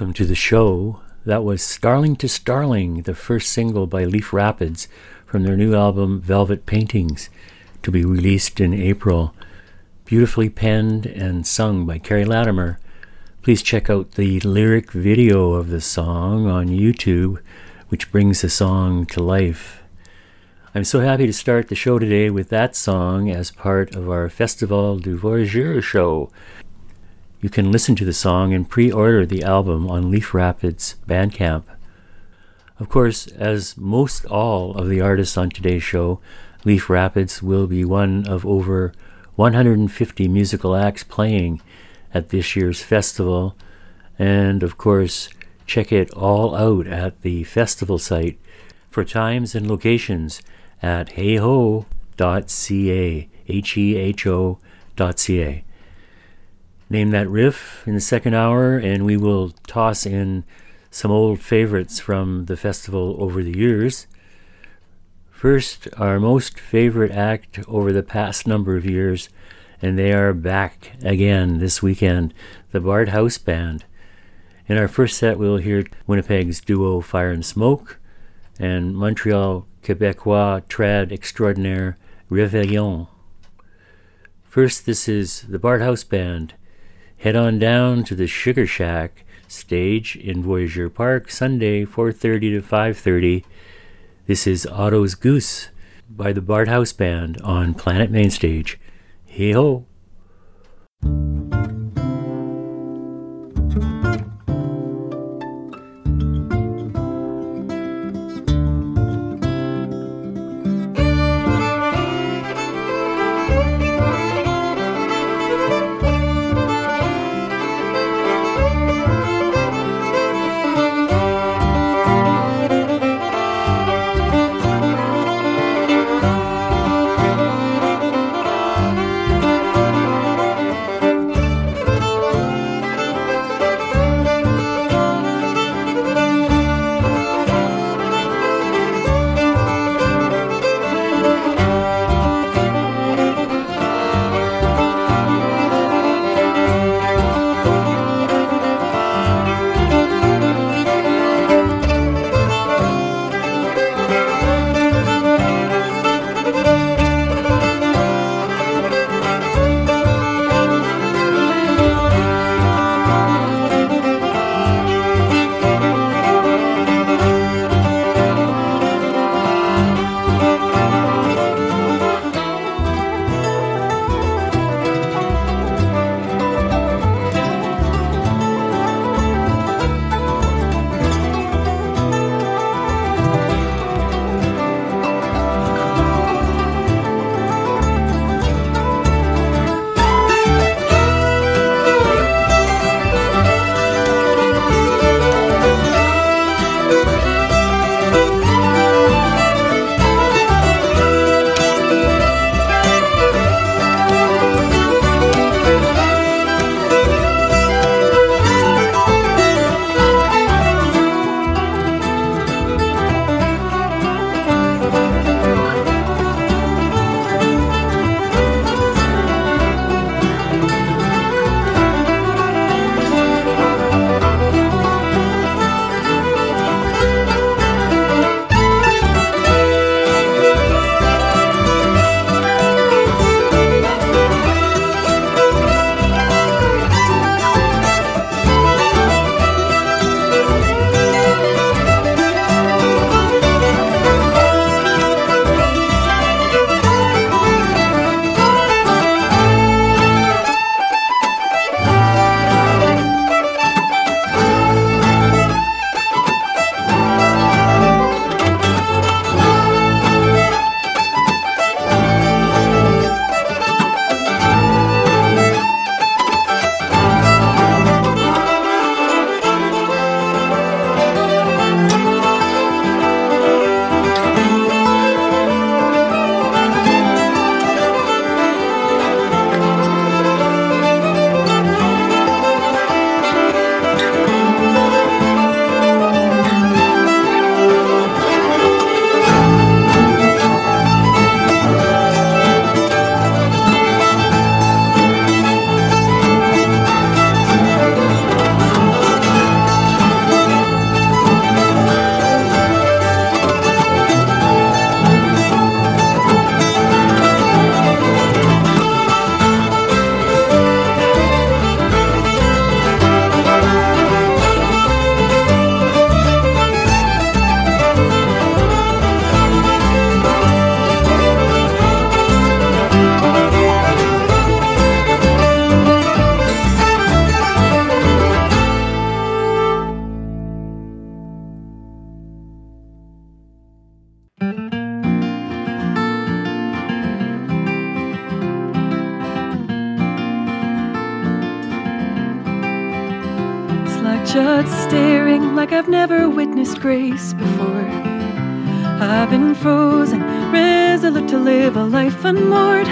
Welcome to the show. That was Starling to Starling, the first single by Leaf Rapids from their new album Velvet Paintings, to be released in April. Beautifully penned and sung by Keri Latimer. Please check out the lyric video of the song on YouTube, which brings the song to life. I'm so happy to start the show today with that song as part of our Festival du Voyageur show you can listen to the song and pre order the album on Leaf Rapids Bandcamp. Of course, as most all of the artists on today's show, Leaf Rapids will be one of over 150 musical acts playing at this year's festival. And of course, check it all out at the festival site for times and locations at heho.ca, H-E-H-O.ca name that riff in the second hour, and we will toss in some old favorites from the festival over the years. First, our most favorite act over the past number of years, and they are back again this weekend the Bard House Band. In our first set, we'll hear Winnipeg's duo Fire and Smoke and Montreal Quebecois trad extraordinaire Réveillon. First, this is the Bard House Band Head on down to the Sugar Shack stage in Voyageur Park Sunday 4:30 to 5:30. This is Otto's Goose by the Bard House Band on Planet Mainstage. Hey ho! Unmoored.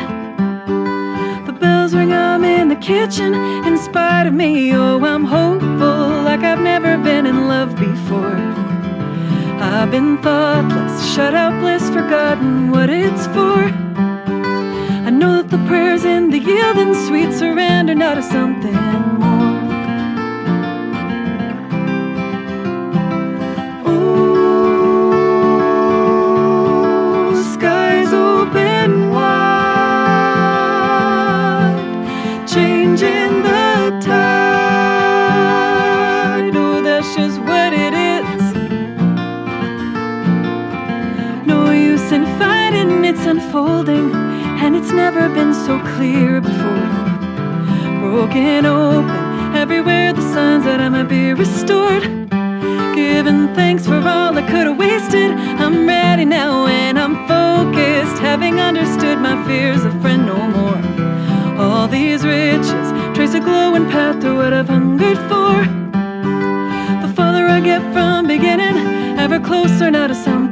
The bells ring, I'm in the kitchen, in spite of me. Oh, I'm hopeful like I've never been in love before. I've been thoughtless, shut out bliss, forgotten what it's for. I know that the prayers in the yielding sweet surrender now to something so clear before. Broken open, everywhere the signs that I might be restored. Giving thanks for all I could have wasted. I'm ready now and I'm focused, having understood my fears a friend no more. All these riches trace a glowing path to what I've hungered for. The farther I get from beginning, ever closer now to something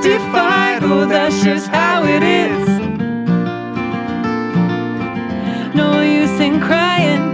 defied. Oh, that's just how it is. No use in crying.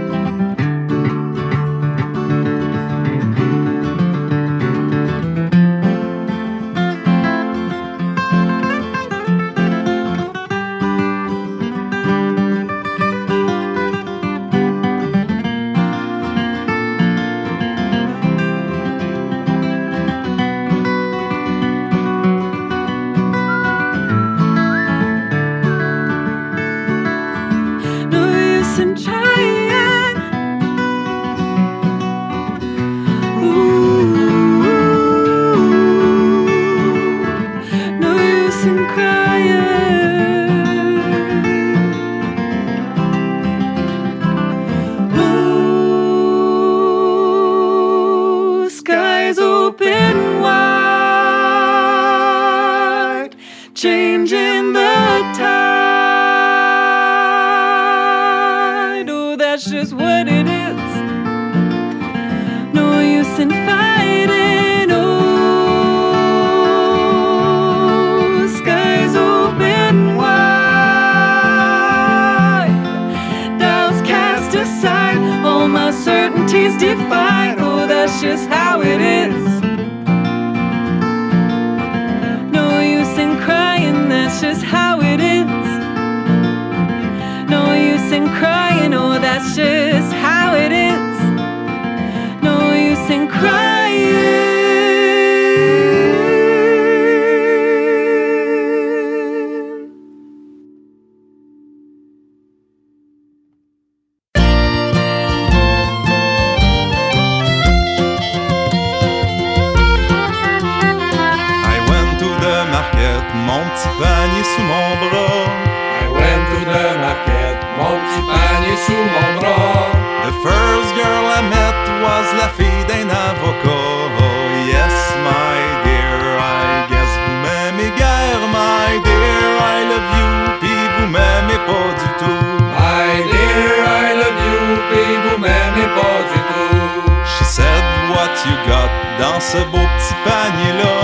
You got dans ce beau petit panier-là?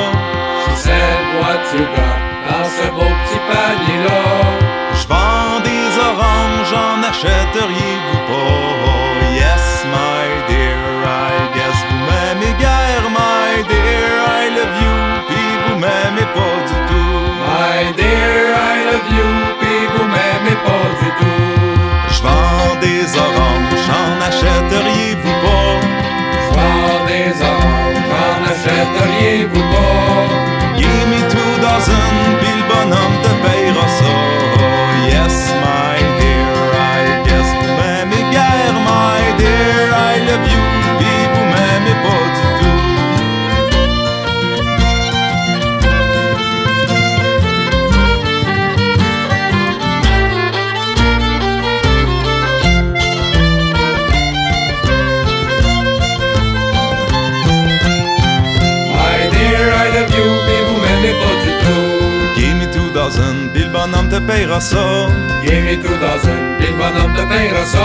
She said, what you got dans ce beau petit panier-là? Je vends des oranges, en achèteriez-vous pas? Yes, my dear, I guess vous m'aimez guère, my dear, I love you, puis vous m'aimez pas du tout. My dear, I love you, puis vous m'aimez pas du tout. Je vends des oranges, en achèteriez-vous achèteriez-vous pas? Give me two dozen, puis le bonhomme de payera ça. Give me two dozen, pis le bonhomme te payera ça.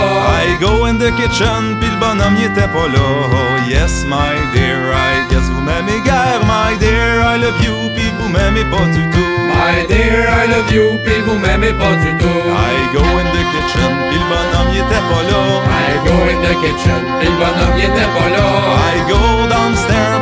I go in the kitchen, pis le bonhomme y était pas là. Oh, yes, my dear, I guess vous m'aimez guère, my dear, I love you, pis vous m'aimez pas du tout. My dear, I love you, pis vous m'aimez pas du tout. I go in the kitchen, pis le bonhomme y était pas là. I go in the kitchen, pis le bonhomme y était pas là. I go downstairs,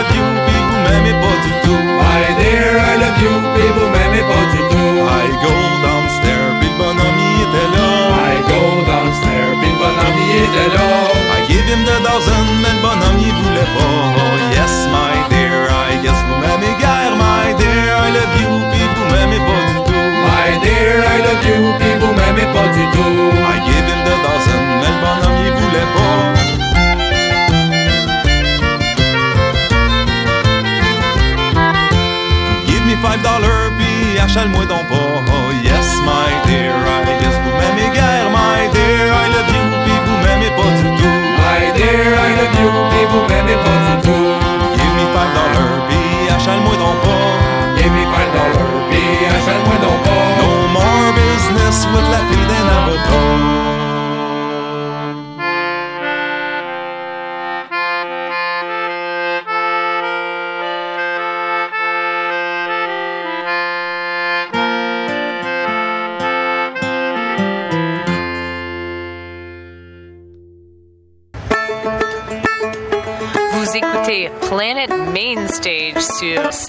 love you, pis vous m'aimez pas du tout. My dear, I love you, pis vous m'aimez pas du tout. I go downstairs, pis le bonhomme y était là. I go downstairs, pis le bonhomme y était là. I give him the dozen, mais le bonhomme y voulait pas. Oh, yes, my dear, I guess vous m'aimez guère, my dear, I love you, pis vous m'aimez pas du tout. My dear, I love you, pis vous m'aimez pas du tout. I give him the dozen, mais le bonhomme y voulait pas. Give me five dollars, puis achale-moi donc pas. Oh, yes, my dear, I guess vous m'aimez guère, my dear, I love you, pis vous m'aimez pas du tout. My dear, I love you, pis vous m'aimez pas du tout. Give me five dollars, puis achale-moi donc pas. Give me five dollars, pis achète-moi donc pas. No more business with la fille d'un avocat.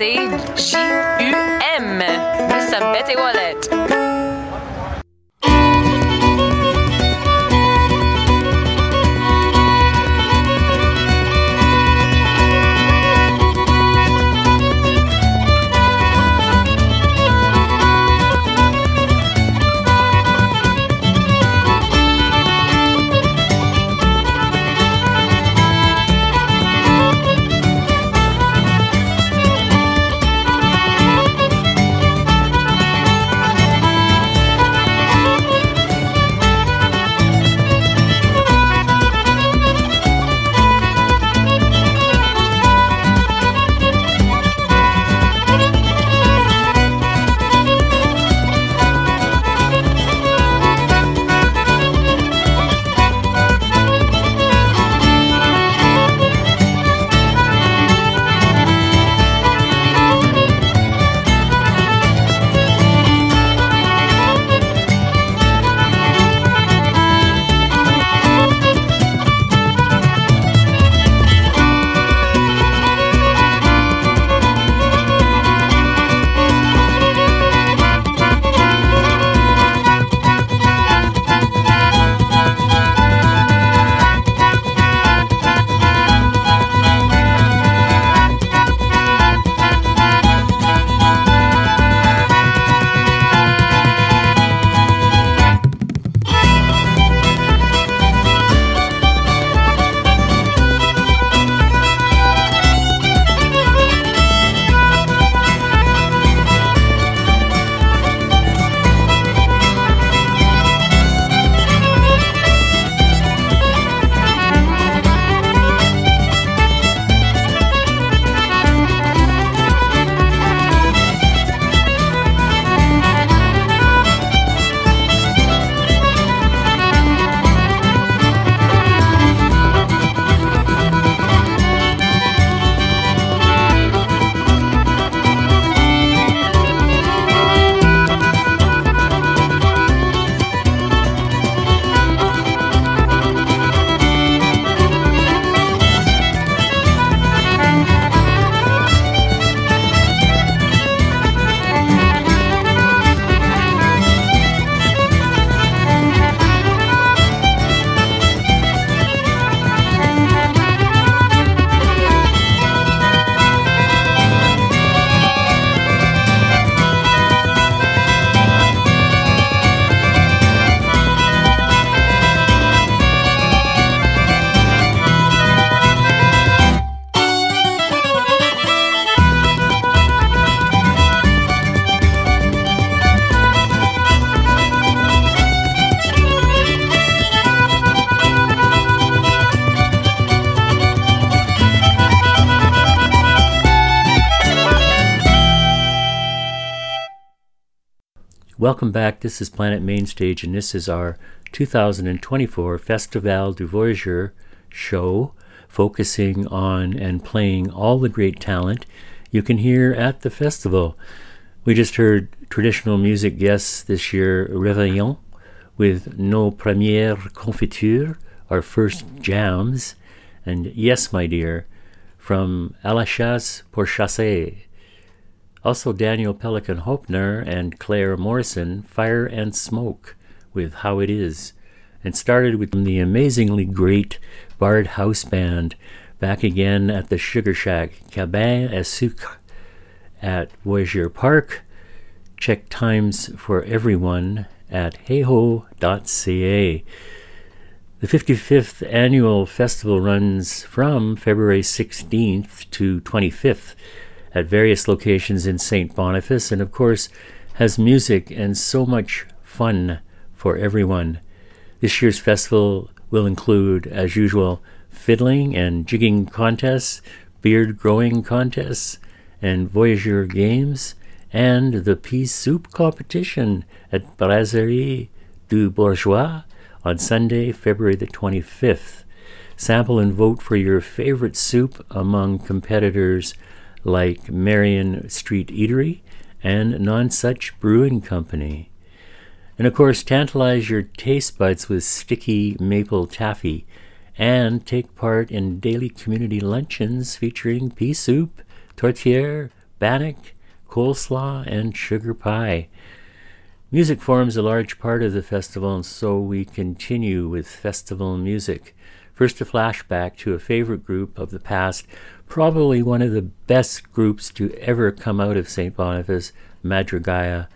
c'est J-U-M. Welcome back. This is Planet Mainstage, and this is our 2024 Festival du Voyageur show, focusing on and playing all the great talent you can hear at the festival. We just heard traditional music guests this year, Réveillon, with Nos Premières Confitures, our first jams, and Yes, My Dear, from À la chasse pour chasser. Also, Daniel Peloquin Hopfner and Claire Morrison, Fire and Smoke, with How It Is, and started with the amazingly great Bard House Band back again at the Sugar Shack, Cabin à Sucre, at Voyageur Park. Check times for everyone at heho.ca. The 55th annual festival runs from February 16th to 25th at various locations in St. Boniface, and of course, has music and so much fun for everyone. This year's festival will include, as usual, fiddling and jigging contests, beard growing contests, and voyageur games, and the pea soup competition at Brasserie du Bourgeois on Sunday, February the 25th. Sample and vote for your favorite soup among competitors like Marion Street Eatery and Nonsuch Brewing Company. And of course, tantalize your taste buds with sticky maple taffy and take part in daily community luncheons featuring pea soup, tourtière, bannock, coleslaw, and sugar pie. Music forms a large part of the festival, and so we continue with festival music. First, a flashback to a favorite group of the past, probably one of the best groups to ever come out of St. Boniface, Madrigaia.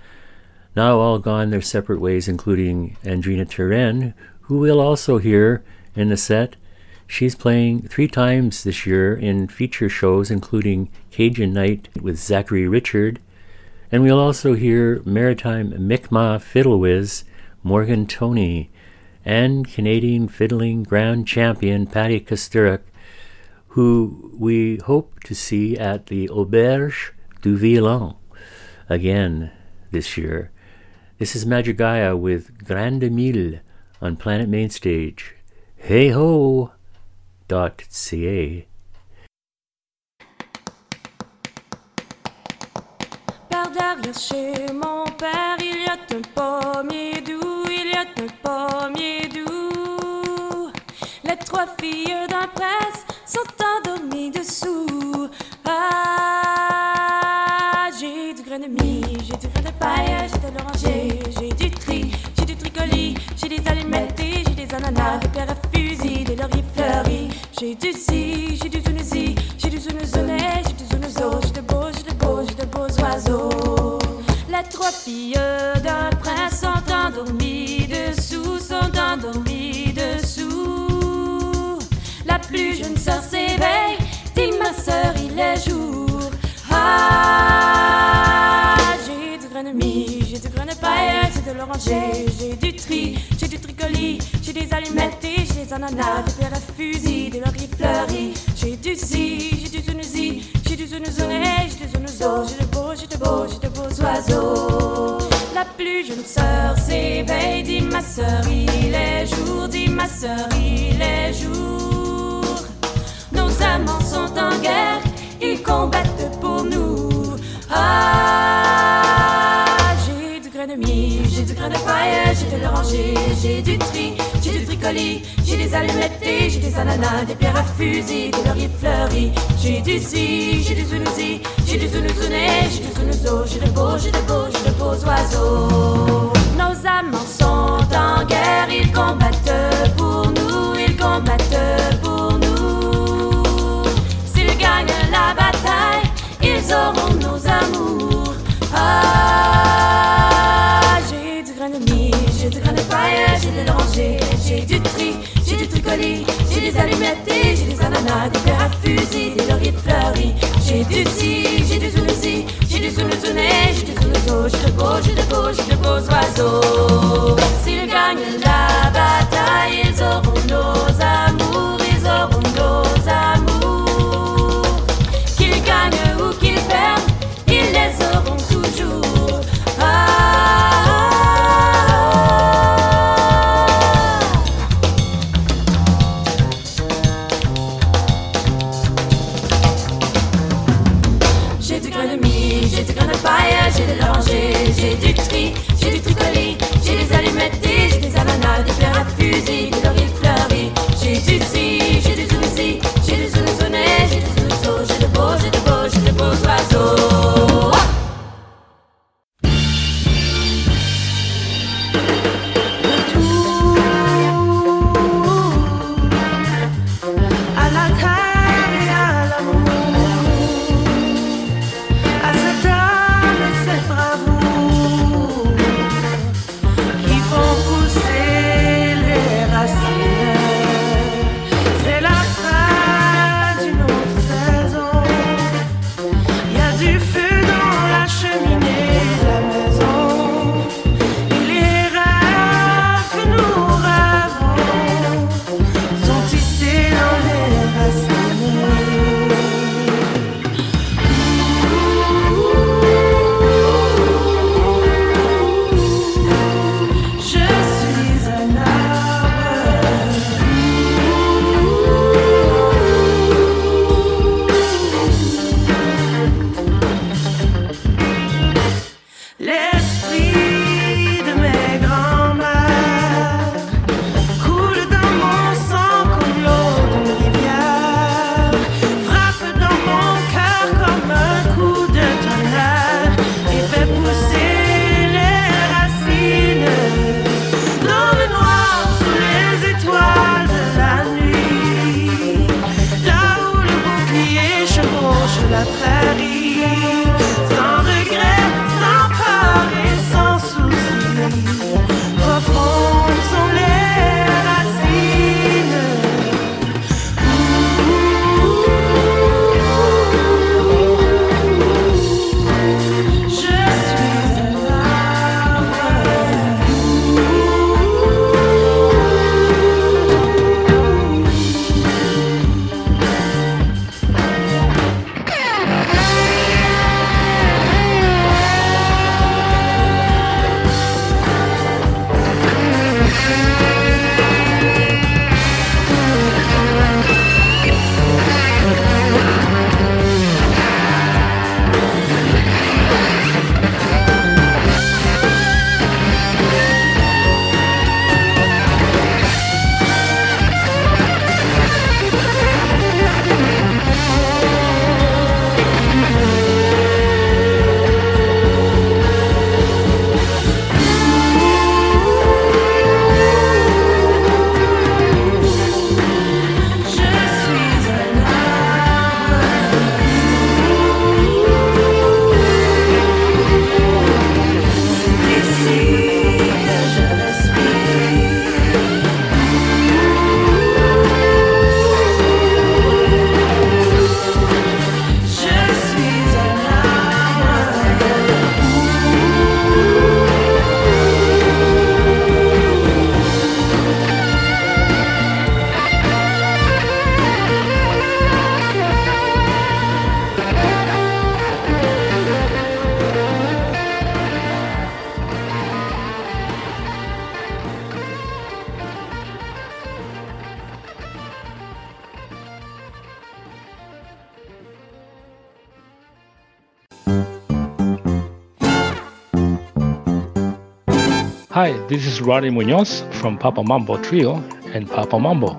Now all gone their separate ways, including Andrina Turenne, who we'll also hear in the set. She's playing three times this year in feature shows, including Cajun Night with Zachary Richard and we'll also hear maritime Mi'kmaq fiddle whiz Morgan Toney and Canadian fiddling grand champion Patti Kusturok, who we hope to see at the Auberge du Violon again this year. This is Madrigaia with Grande Mille on Planet Mainstage. Hey ho! Dot ca. derrière chez mon père, il y a un pommier doux, il y a un pommier doux. Les trois filles d'un sont endormies dessous. Ah, j'ai du grenemi, j'ai du grain de paille, j'ai de l'oranger, j'ai du tri, j'ai du tricoli, j'ai des allumettes, j'ai des ananas, des pierres à fusil, des lauriers fleuris. J'ai du si, j'ai du zunusi, j'ai du zunuzounet, j'ai du zunuzo, j'ai de beaux, j'ai de beaux, j'ai de beaux oiseaux. Les trois filles d'un prince sont endormies dessous, sont endormies dessous. La plus jeune sœur s'éveille, dit ma sœur, il est jour. Ah, j'ai du grenemi, j'ai du paille, j'ai de l'oranger, j'ai du tri, j'ai du tricoli, j'ai des allumettes, j'ai des ananas, des pierres à fusil, des lauriers fleuris. J'ai du si, j'ai du zunuzi, j'ai du zunuzouné, j'ai du zunuzo, j'ai de beaux, j'ai de beaux, j'ai de beaux oiseaux. La plus jeune sœur s'éveille, dit ma sœur, il est jour, dit ma sœur, il est jour. Nos amants sont en guerre, ils combattent pour nous. Ah, j'ai du grenemi, j'ai du grain de paille, j'ai de l'oranger, j'ai du tri, j'ai du tricoli, j'ai des allumettes, j'ai des ananas, des pierres à fusil, des lauriers fleuris. J'ai du si, j'ai du zunuzi, j'ai du zunuzouné, j'ai du zunuzo, j'ai de beaux, j'ai de beaux, j'ai de beaux oiseaux. Nos amants sont en guerre, ils combattent j'ai du tri, j'ai du tricoli, j'ai des allumettes, j'ai des ananas, des pierres à fusil, des lauriers fleuris. J'ai du si, j'ai du zunuzi, j'ai du zunuzouné, j'ai du zunuzo, j'ai de beaux, j'ai de beaux, j'ai de beaux oiseaux. Hi, this is Roddy Munoz from Papa Mambo Trio and Papa Mambo.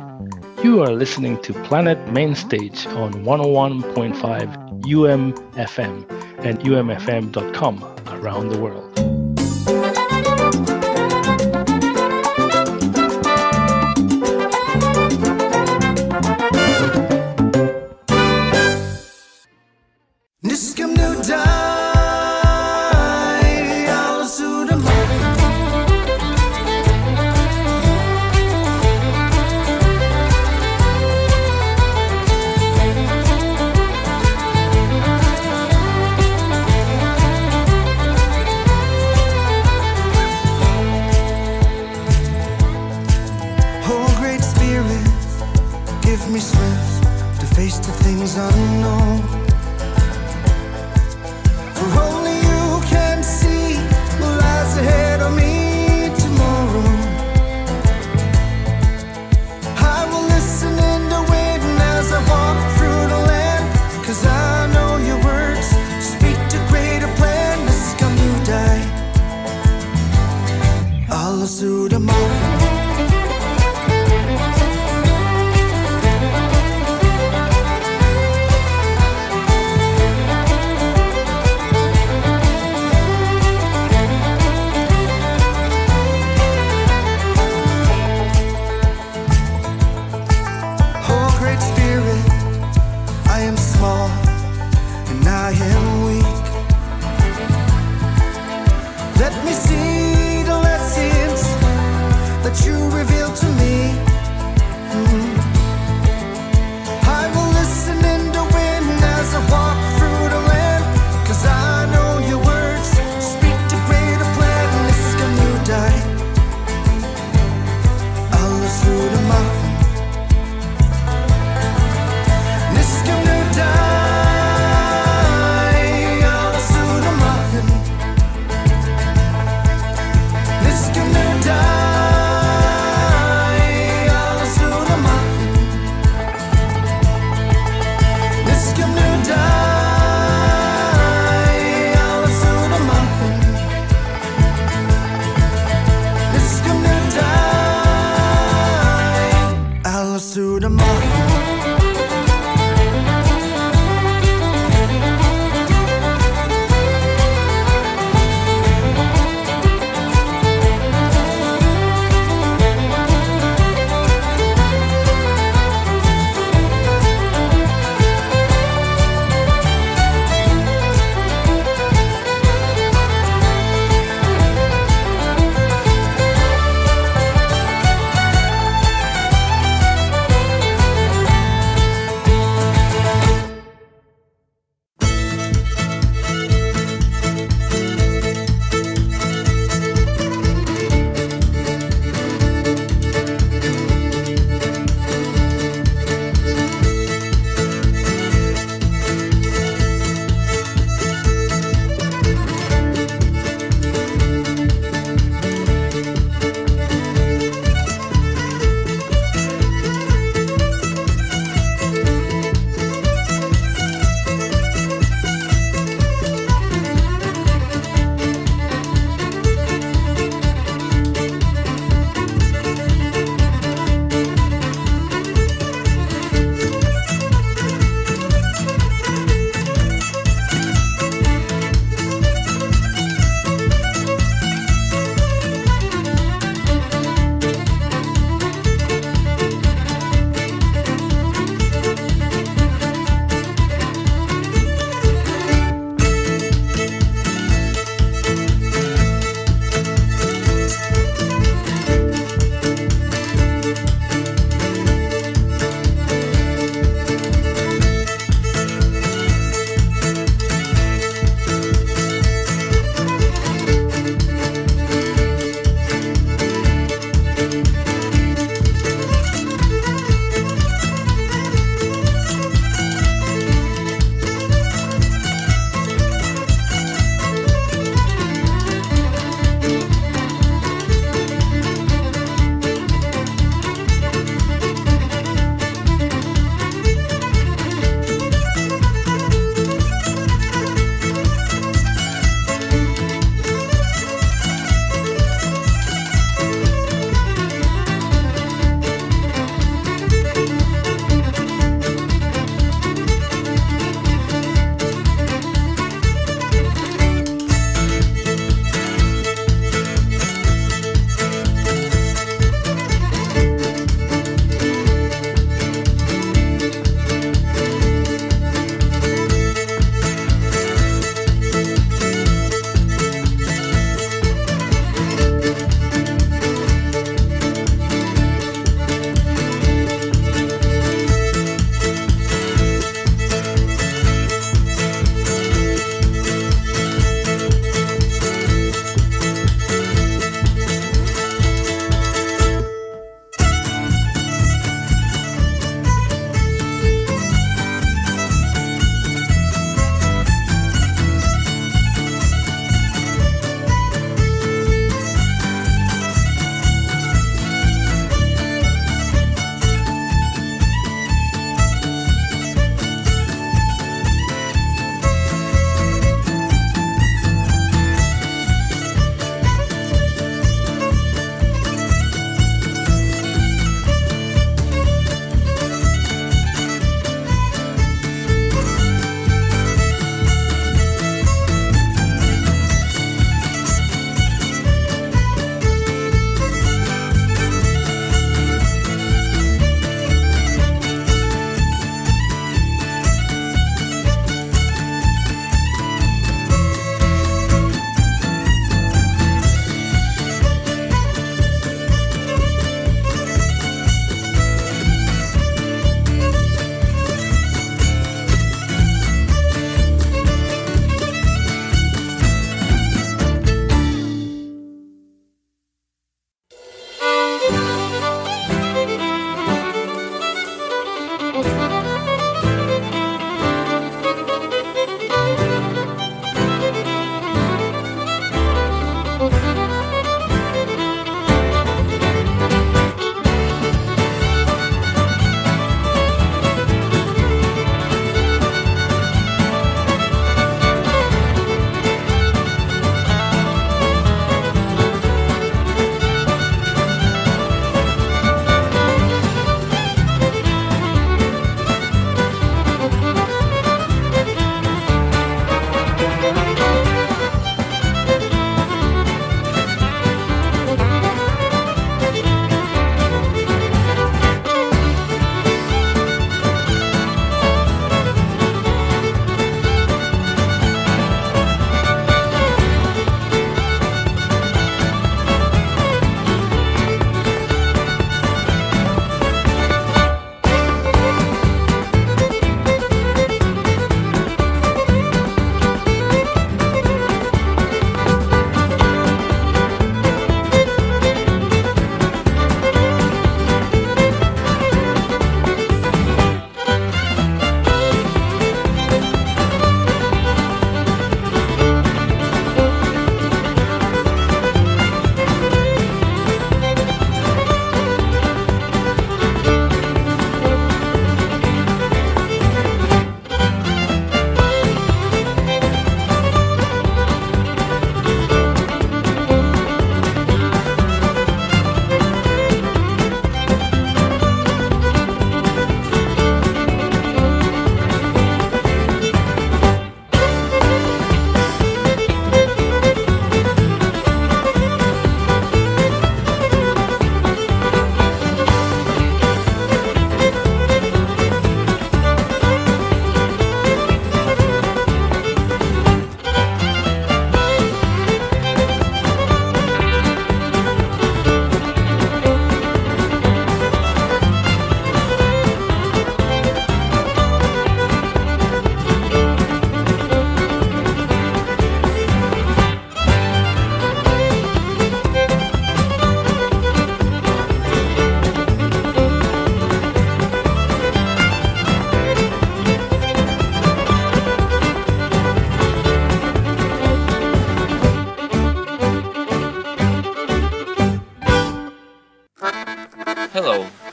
You are listening to Planet Mainstage on 101.5 UMFM and umfm.com around the world.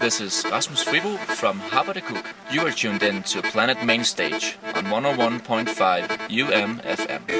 This is Rasmus Fribo from Harper Cook. You are tuned in to Planet Main Stage on 101.5 UMFM.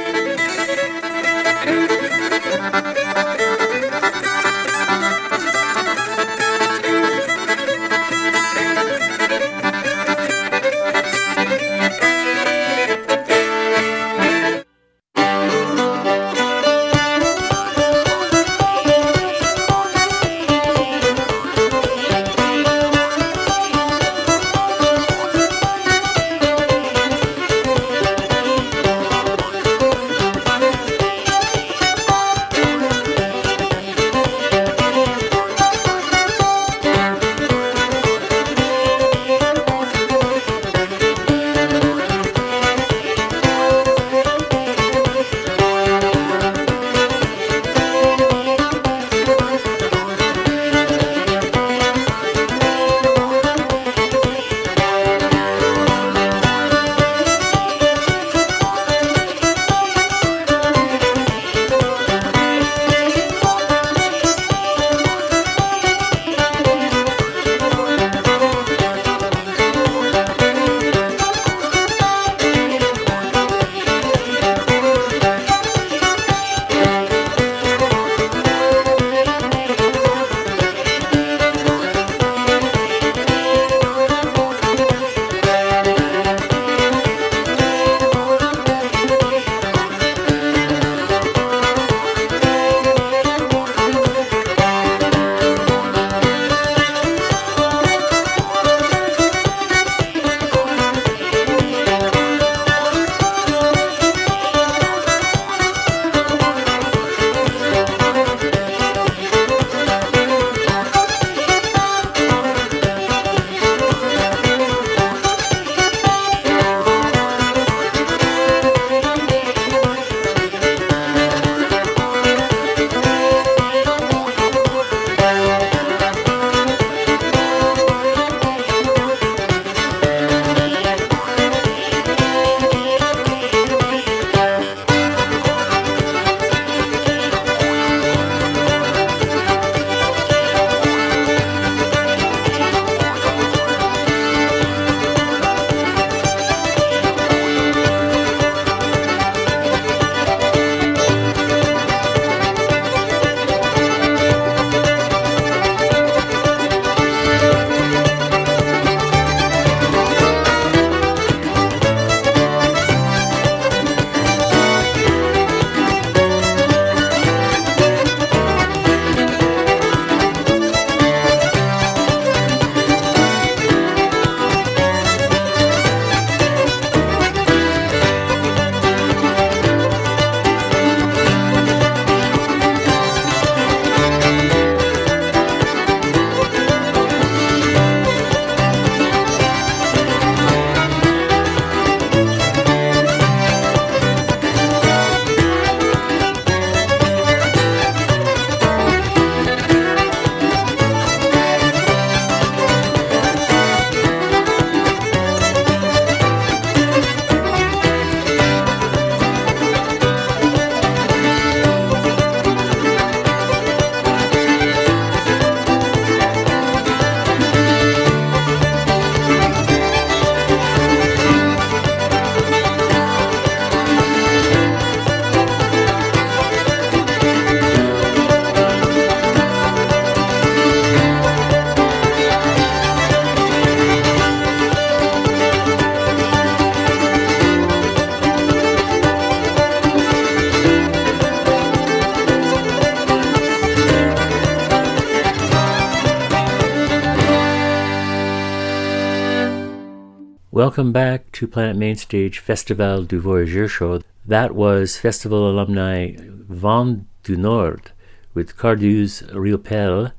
Welcome back to Planet Mainstage Festival du Voyageur Show. That was festival alumni Vent du Nord with Cardus Riopelle.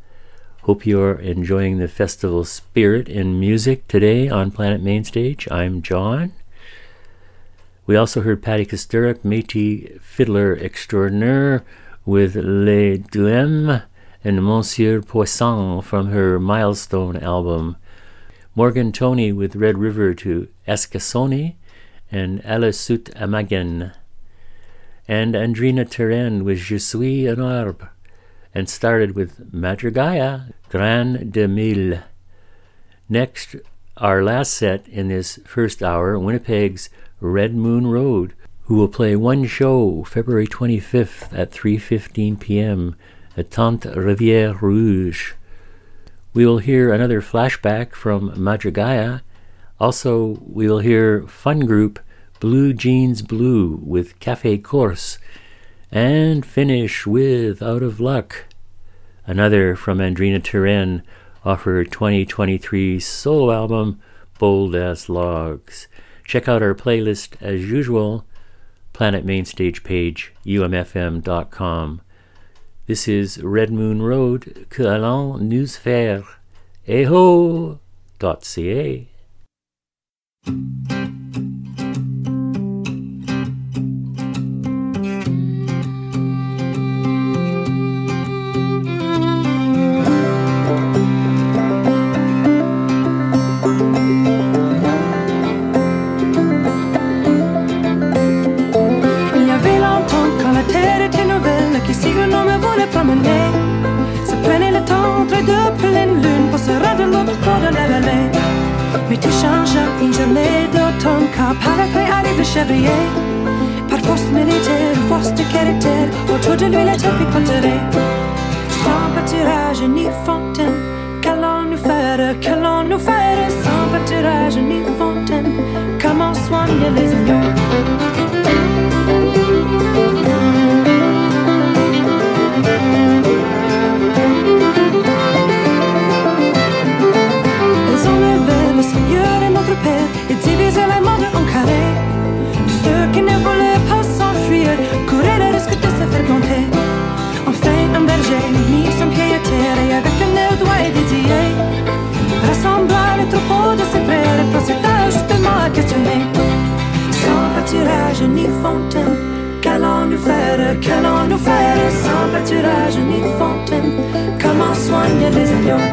Hope you're enjoying the festival spirit and music today on Planet Mainstage. I'm John. We also heard Patti Kusturok, Métis fiddler extraordinaire, with Les Duèmes and Monsieur Poisson from her Milestone album. Morgan Toney with Red River to Eskasoni and Alasut Amagen. And Andrina Turenne with Je suis un arbre and started with Madrigaia Grain de Mille. Next, our last set in this first hour, Winnipeg's Red Moon Road, who will play one show February 25th at 3:15 p.m. at Tante Rivière Rouge. We will hear another flashback from Madrigaia. Also, we will hear fun group Blue Jeans Blue with Cafe Course and finish with Out of Luck. Another from Andrina Turenne off her 2023 solo album Bold as Logs. Check out our playlist as usual, Planet Mainstage page, umfm.com. This is Red Moon Road, que allons nous faire, promener, se prenait le temps entre deux pleines lunes pour se rendre l'autre bord de la vallée? Mais tout change une journée d'automne car par après arrive le chevrier. Par force militaire, force de caractère, autour de lui la trafic enterrée. Sans pâturage ni fontaine, qu'allons-nous faire, qu'allons-nous faire? Sans pâturage ni fontaine, comment soigner les agneaux? et diviser le monde en carré. Tous ceux qui ne voulaient pas s'enfuir couraient le risque de se faire planter. Enfin, un berger mis son pied à terre et avec un air droit et dédié rassembla le troupeau de ses frères et procéda justement à questionner. Sans pâturage ni fontaine, qu'allons-nous faire, qu'allons-nous faire? Sans pâturage ni fontaine, comment soigner les agneaux?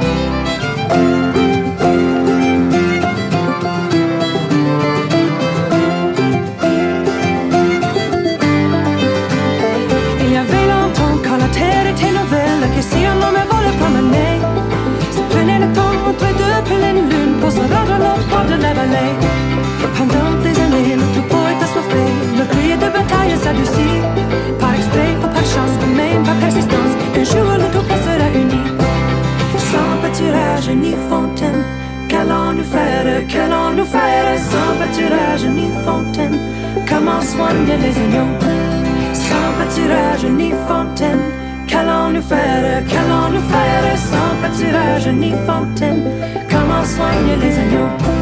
Soigner les agneaux Sans pâturage ni fontaine. Qu'allons-nous faire, qu'allons-nous faire? Sans pâturage ni fontaine. Comment soigner les agneaux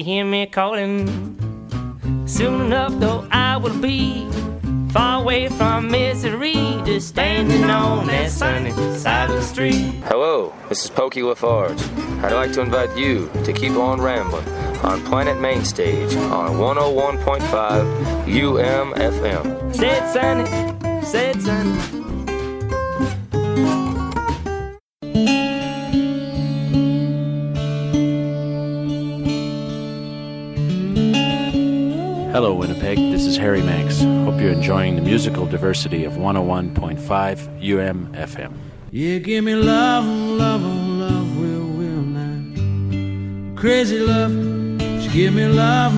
you hear me calling? Soon enough, though, I will be far away from misery, just standing on that sunny side of the street. Hello, this is Pokey LaFarge. I'd like to invite you to keep on rambling on Planet Mainstage on 101.5 UMFM. Say it, Harry Manx. Hope you're enjoying the musical diversity of 101.5 UMFM. Yeah, give me love, love, love, will, will now. Crazy love, she give me love,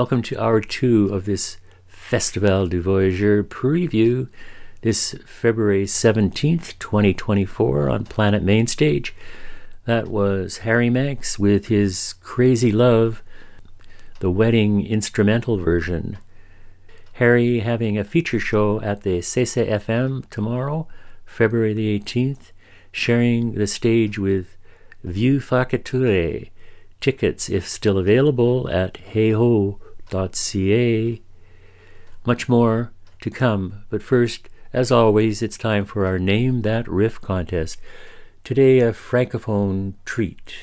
Welcome to hour two of this Festival du Voyageur preview this February 17th, 2024 on Planet Mainstage. That was Harry Manx with his Crazy Love, the wedding instrumental version. Harry having a feature show at the CCFM tomorrow, February the 18th, sharing the stage with Vieux Farka Touré Tickets, if still available, at heho.ca. Much more to come, but first, as always, it's time for our Name That Riff contest. Today, a francophone treat.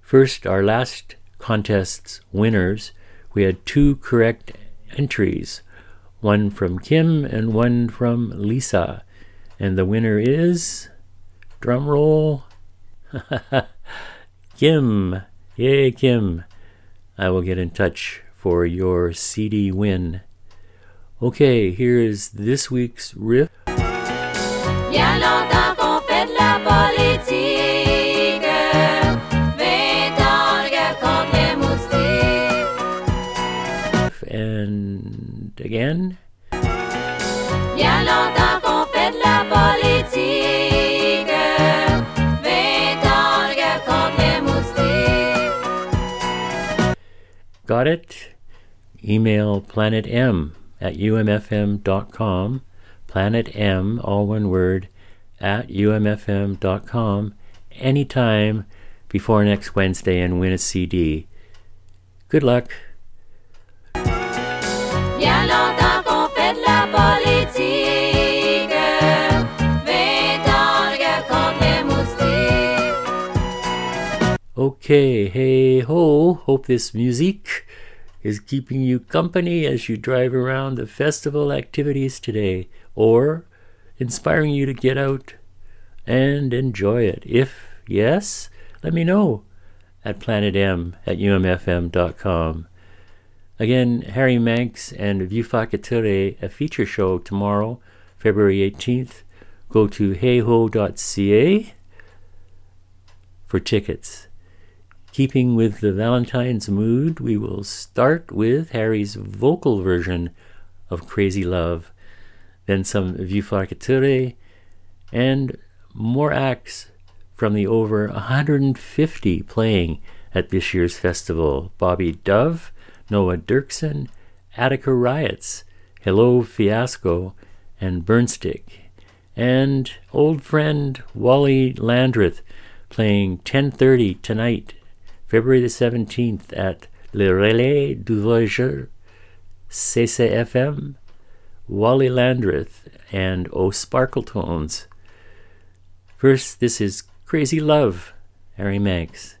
First, our last contest's winners. We had two correct entries one from Kim and one from Lisa. And the winner is. Drum roll. Kim. Yay, Kim. I will get in touch for your CD win. Okay, here is this week's riff. Bien longtemps qu'on fait de la politique. Vingt ans de guerre contre les moustiques. And again. Bien longtemps qu'on fait de la politique. Vingt ans de guerre contre les moustiques. Got it? Email planetm at umfm.com, planetm, all one word, at umfm.com anytime before next Wednesday and win a CD. Good luck. Bien longtemps qu'on fait de la politique. Vingt ans de guerre contre les moustiques. Okay, hey ho, hope this music is keeping you company as you drive around the festival activities today, or inspiring you to get out and enjoy it. If yes, let me know at planetm at umfm.com. Again, Harry Manx and Vieux Farka Touré, a feature show tomorrow, February 18th. Go to heho.ca for tickets. Keeping with the Valentine's mood, we will start with Harry's vocal version of Crazy Love, then some Vieux Farka Touré, and more acts from the over 150 playing at this year's festival. Bobby Dove, Noah Derksen, Attica Riots, Hello Fiasco, and Burnstick, and old friend Wally Landreth playing 10:30 tonight, February the 17th at Le Relais du Voyageur, CCFM, Wally Landreth, and O Sparkletones. First, this is Crazy Love, Harry Manx.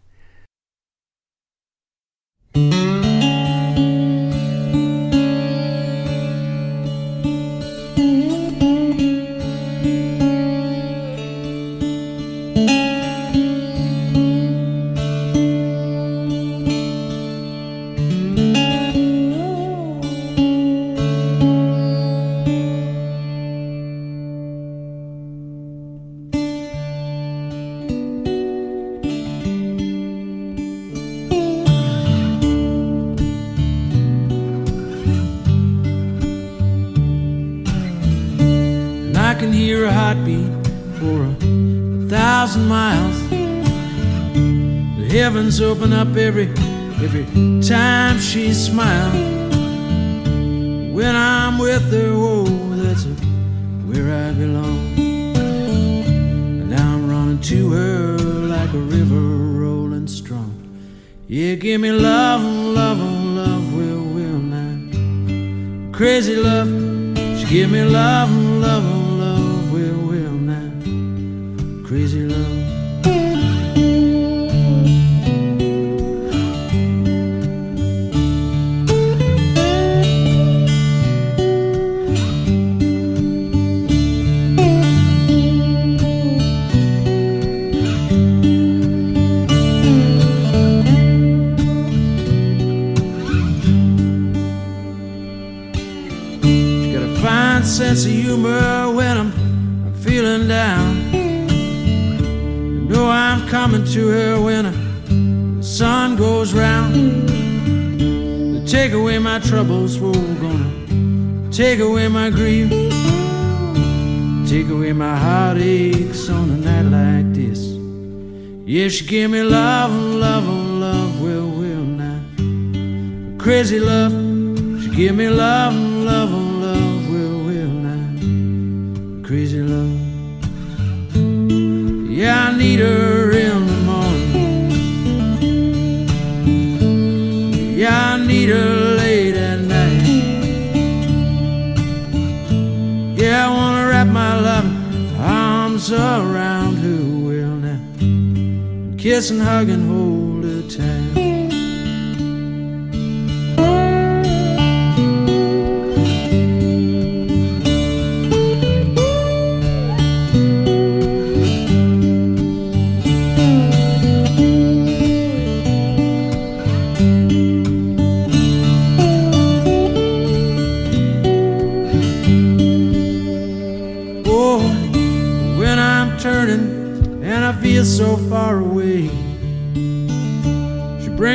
Sense of humor when I'm, I'm feeling down. You know I'm coming to her when the sun goes round. To take away my troubles, we're gonna take away my grief. Take away my heartaches on a night like this. Yeah, she give me love, and love, and love, will, will now. Crazy love, she give me love, Yeah, I need her in the morning. Yeah, I need her late at night. Yeah, I wanna wrap my loving arms around her will now. Kiss and hug and hold her tight.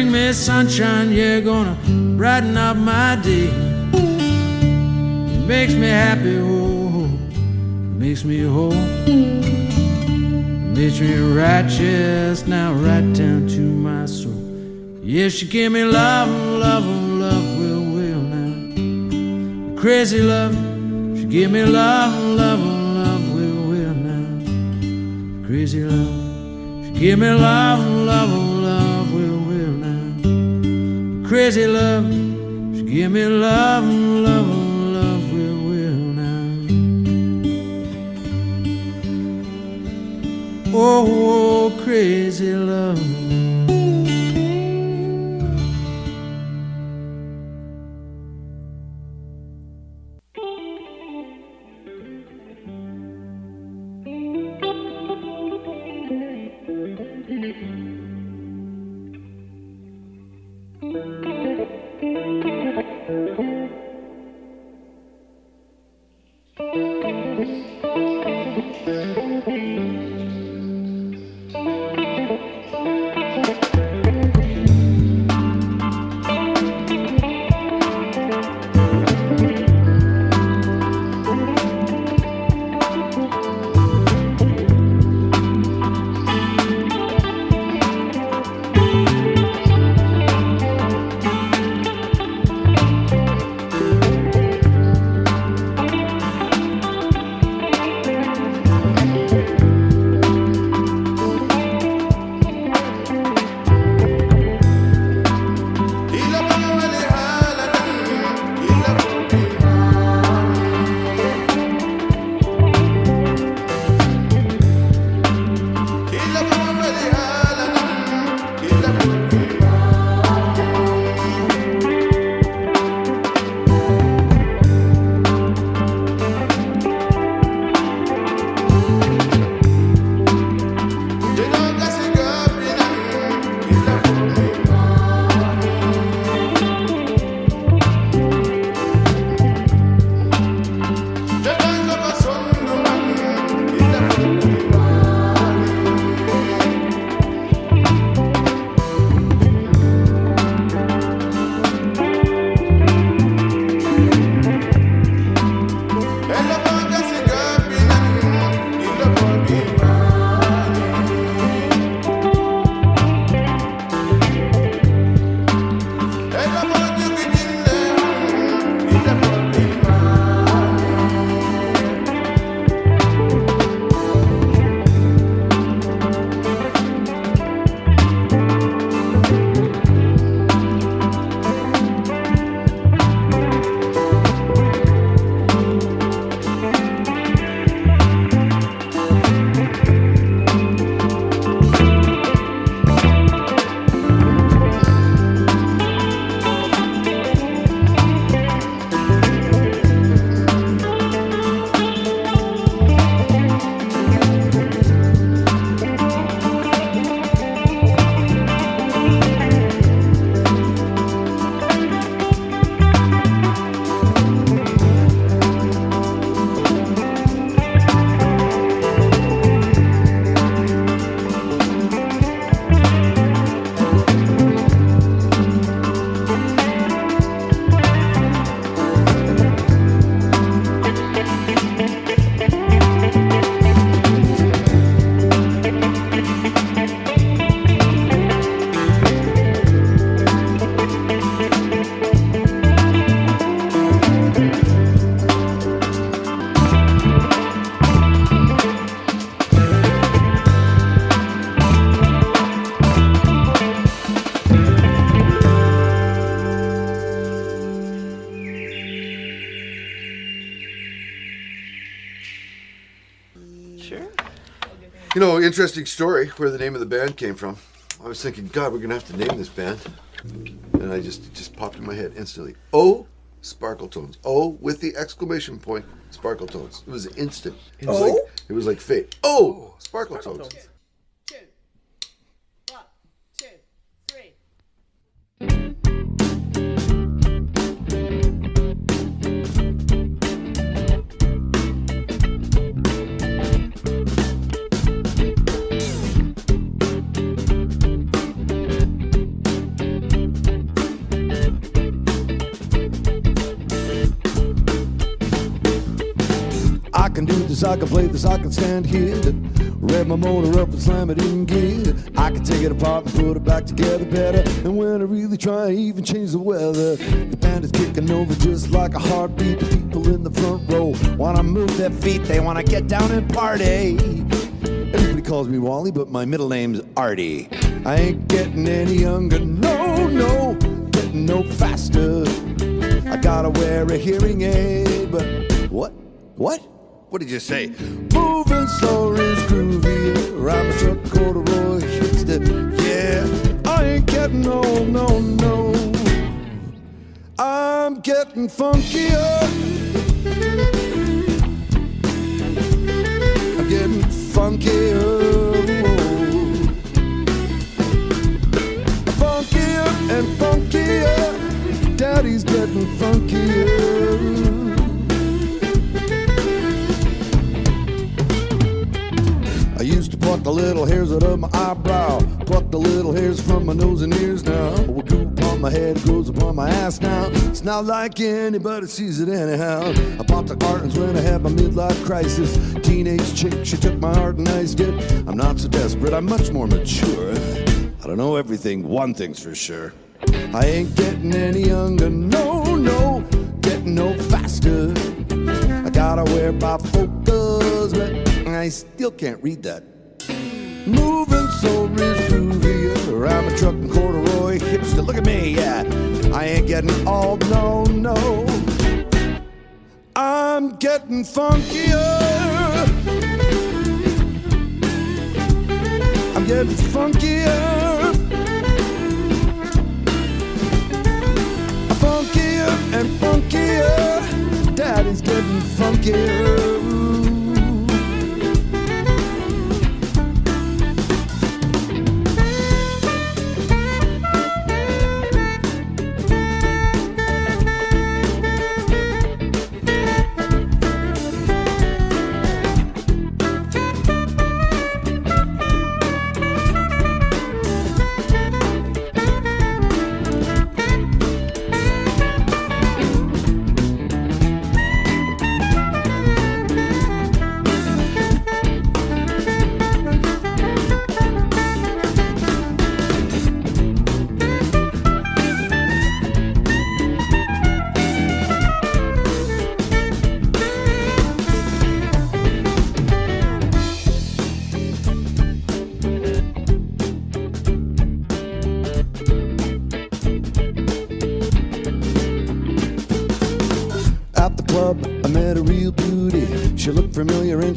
Bring me sunshine, you're gonna brighten up my day. It makes me happy, oh, oh. makes me oh, oh. whole, makes me righteous now, right down to my soul. Yeah, she give me love, love, love, will, will now. Crazy love, she give me love, love, love, will, will now. crazy love. She give me love, Crazy love. Just give me love, love, love, will, will now. Oh, oh, oh crazy love. You know, interesting story where the name of the band came from. I was thinking, God, we're gonna have to name this band, and I just it just popped in my head instantly. Oh, Sparkle Tones. Oh, with the exclamation point, Sparkle Tones. It was instant. It was Oh? like it was like fate. Can play this, I can stand here. Rev my motor up and slam it in gear. I can take it apart and put it back together better. And when I really try, I even change the weather. The band is kicking over just like a heartbeat. The people in the front row wanna move their feet, they wanna get down and party. Everybody calls me Wally, but my middle name's Artie. I ain't getting any younger, no, no, getting no faster. I gotta wear a hearing aid, but what? What? What did you say? Moving slower is groovy. I'm a truck corduroy hipster. Yeah, I ain't getting old, no, no. I'm getting funkier. I'm getting funkier. Funkier and funkier. Daddy's getting funkier. Pluck the little hairs out of my eyebrow, pluck the little hairs from my nose and ears now. What grew upon my head grows upon my ass now. It's not like anybody sees it anyhow. I popped the cartons when I had my midlife crisis. Teenage chick, she took my heart and iced it. I'm not so desperate, I'm much more mature. I don't know everything, one thing's for sure. I ain't getting any younger, no, no, getting no faster. I gotta wear bifocals, but I still can't read that. Moving so is groovier. I'm a truck and corduroy hipster. Look at me, yeah. I ain't getting old, no, no. I'm getting funkier. I'm getting funkier. Funkier and funkier. Daddy's getting funkier.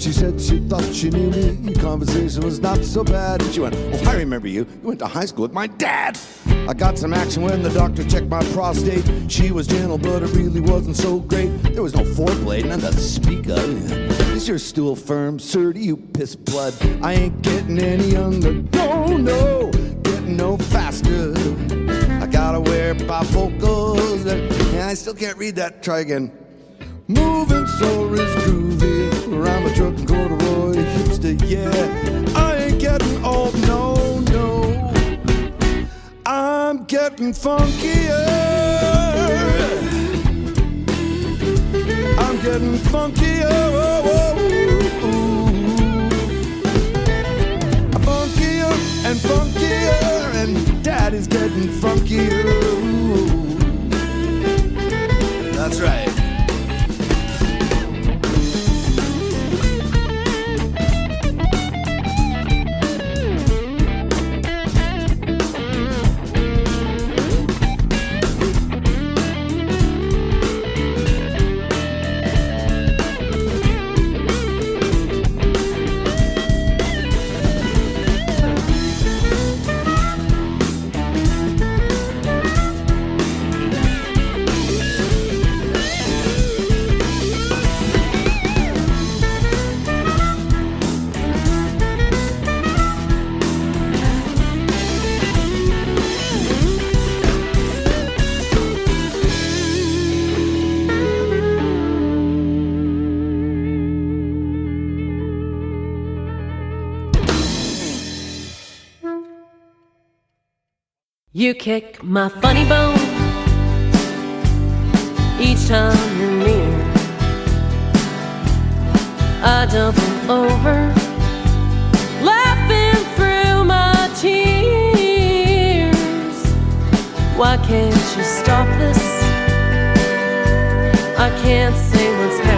She said she thought she knew me. Conversation was not so bad. And she went, Oh, I remember you. You went to high school with my dad. I got some action when the doctor checked my prostate. She was gentle, but it really wasn't so great. There was no foreplay, none to speak of. Is your stool firm, sir? Do you piss blood? I ain't getting any younger. No, no, getting no faster. I gotta wear bifocals. And I still can't read that. Try again. Moving so is groovy. I'm a truck and corduroy hipster, yeah. I ain't getting old, no, no. I'm getting funkier. I'm getting funkier. Oh, oh. Funkier and funkier, and daddy's getting funkier. That's right. You kick my funny bone each time you're near. I double over, laughing through my tears. Why can't you stop this? I can't say what's happening.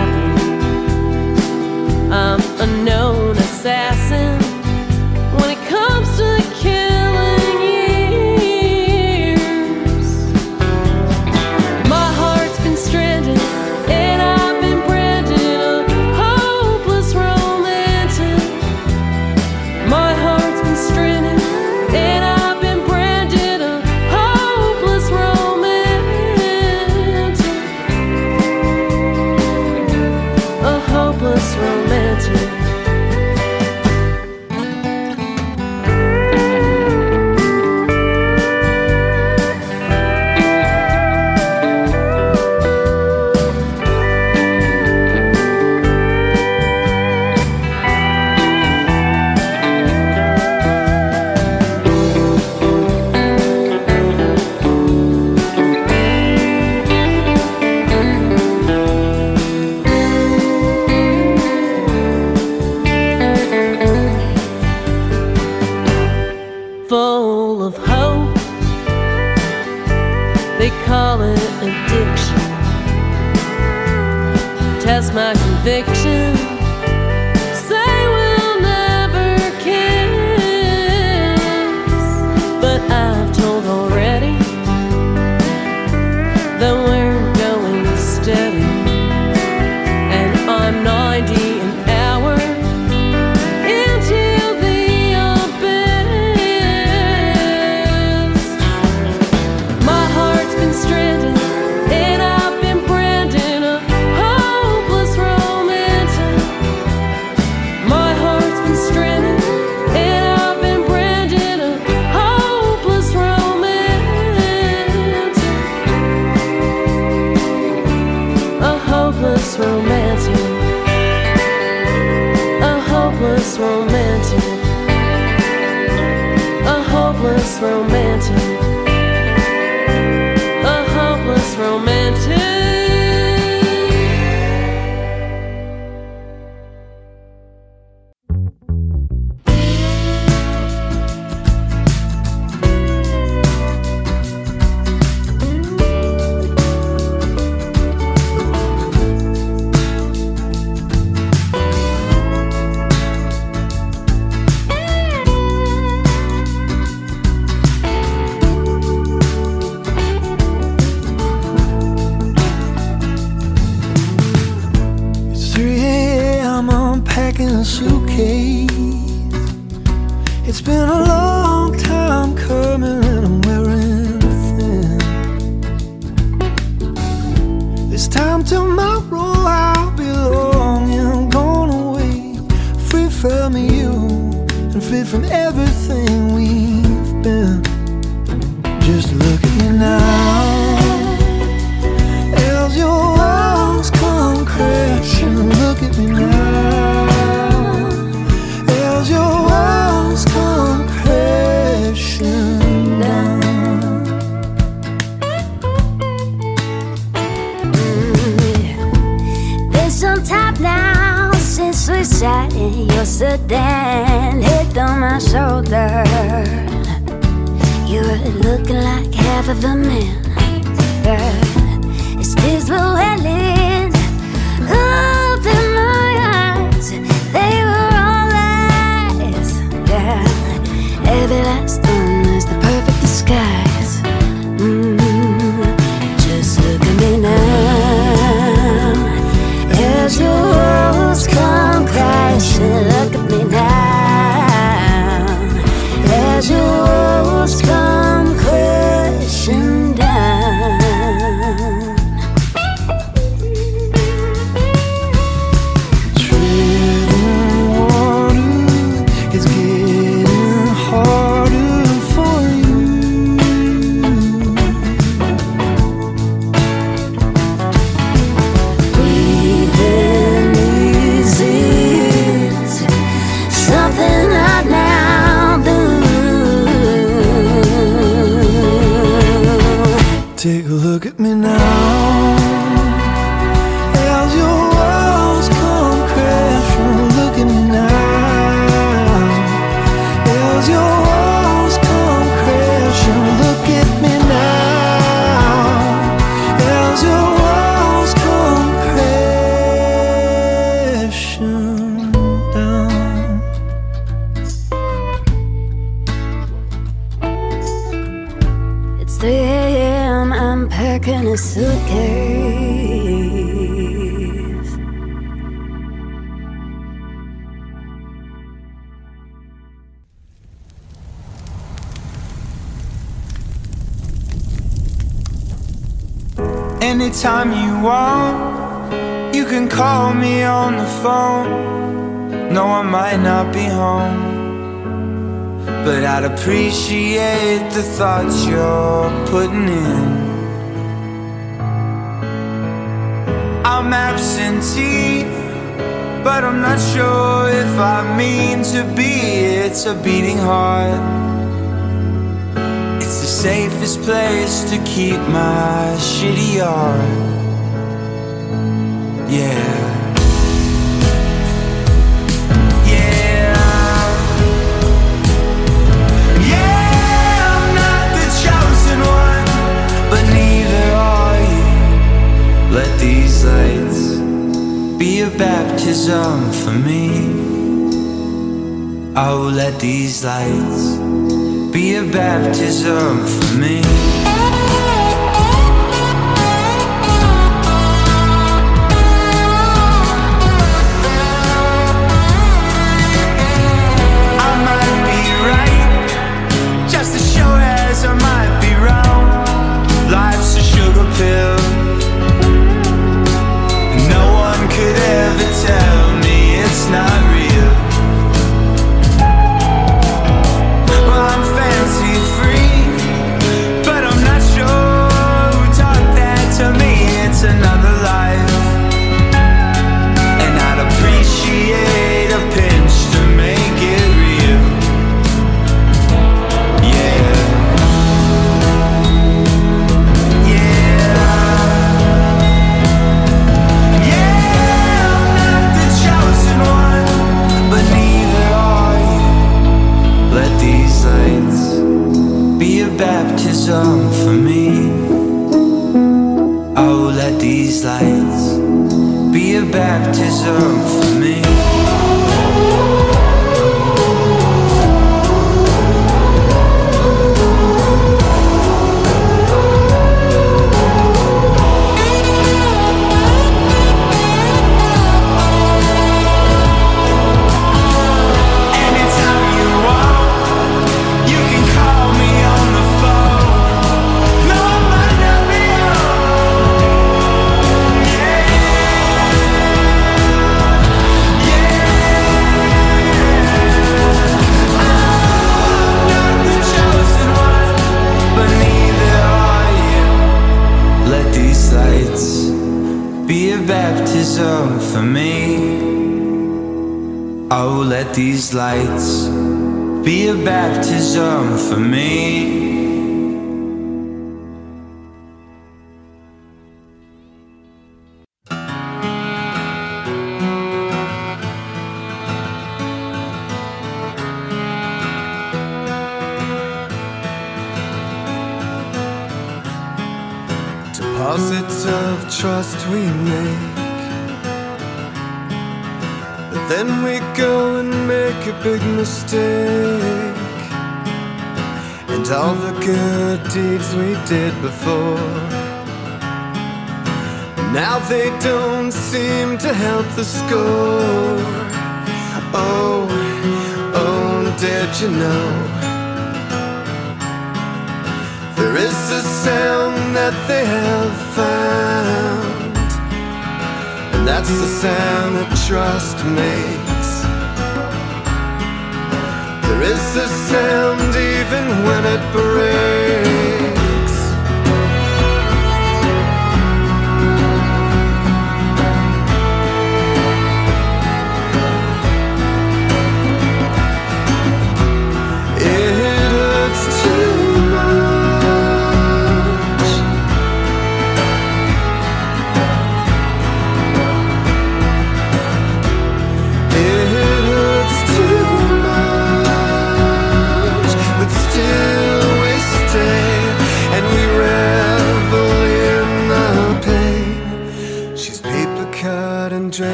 packing a suitcase. It's been a long time coming, and I'm wearing thin. This time tomorrow I'll be long and gone away, free from you and free from everything. sedan head on my shoulder. You're looking like half of a man. Girl, it's tears welling up in my eyes. They were all lies, yeah. Every last one. appreciate the thoughts you're putting in. I'm absentee, but I'm not sure if I mean to be. It's a beating heart, it's the safest place to keep my shitty art. Yeah. these lights be a baptism for me. I will let these lights be a baptism for me.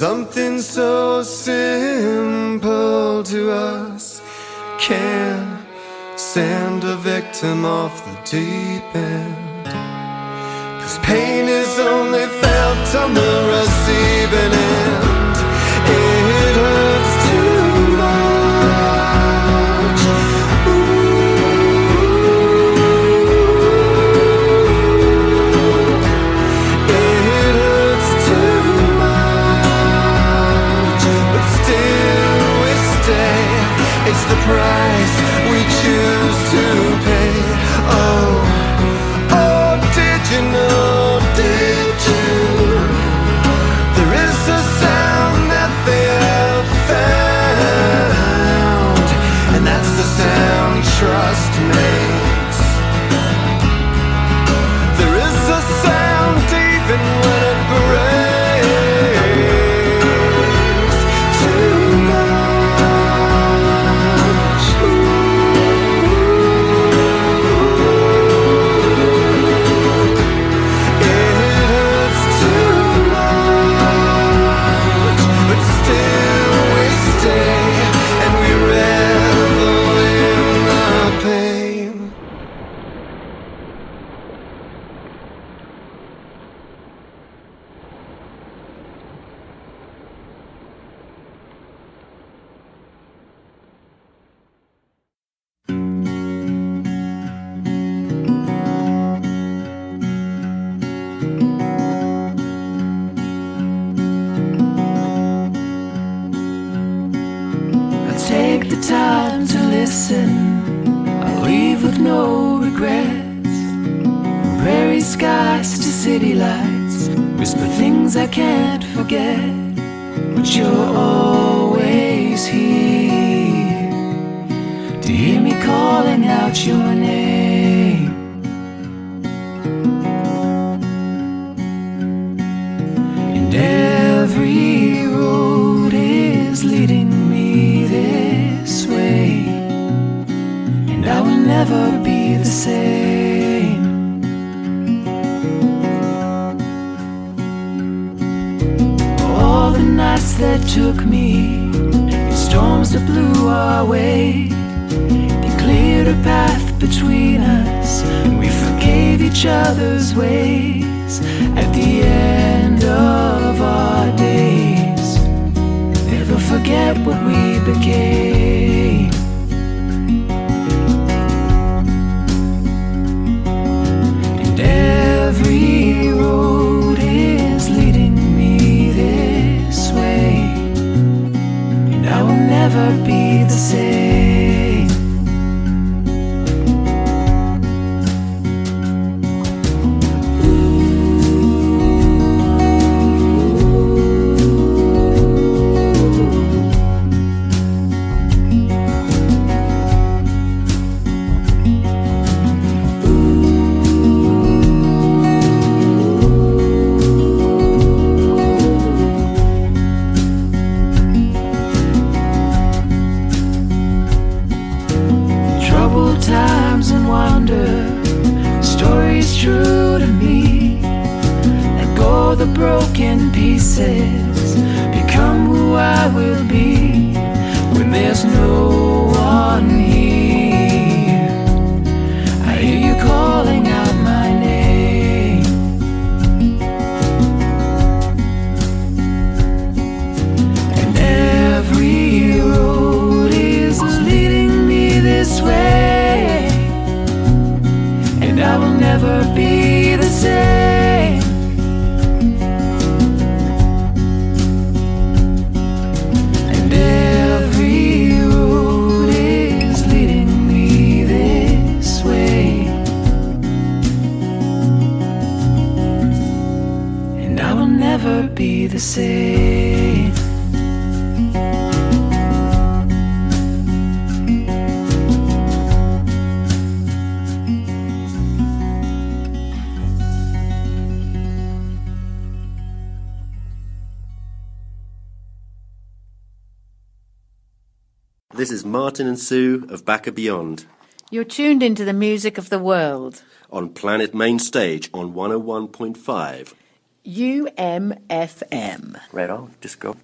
Something so simple to us can send a victim off the deep end. Cause pain is only felt on the receiving end. Backer Beyond. You're tuned into the music of the world. On Planet Main Stage on 101.5. UMFM. Right on, just go.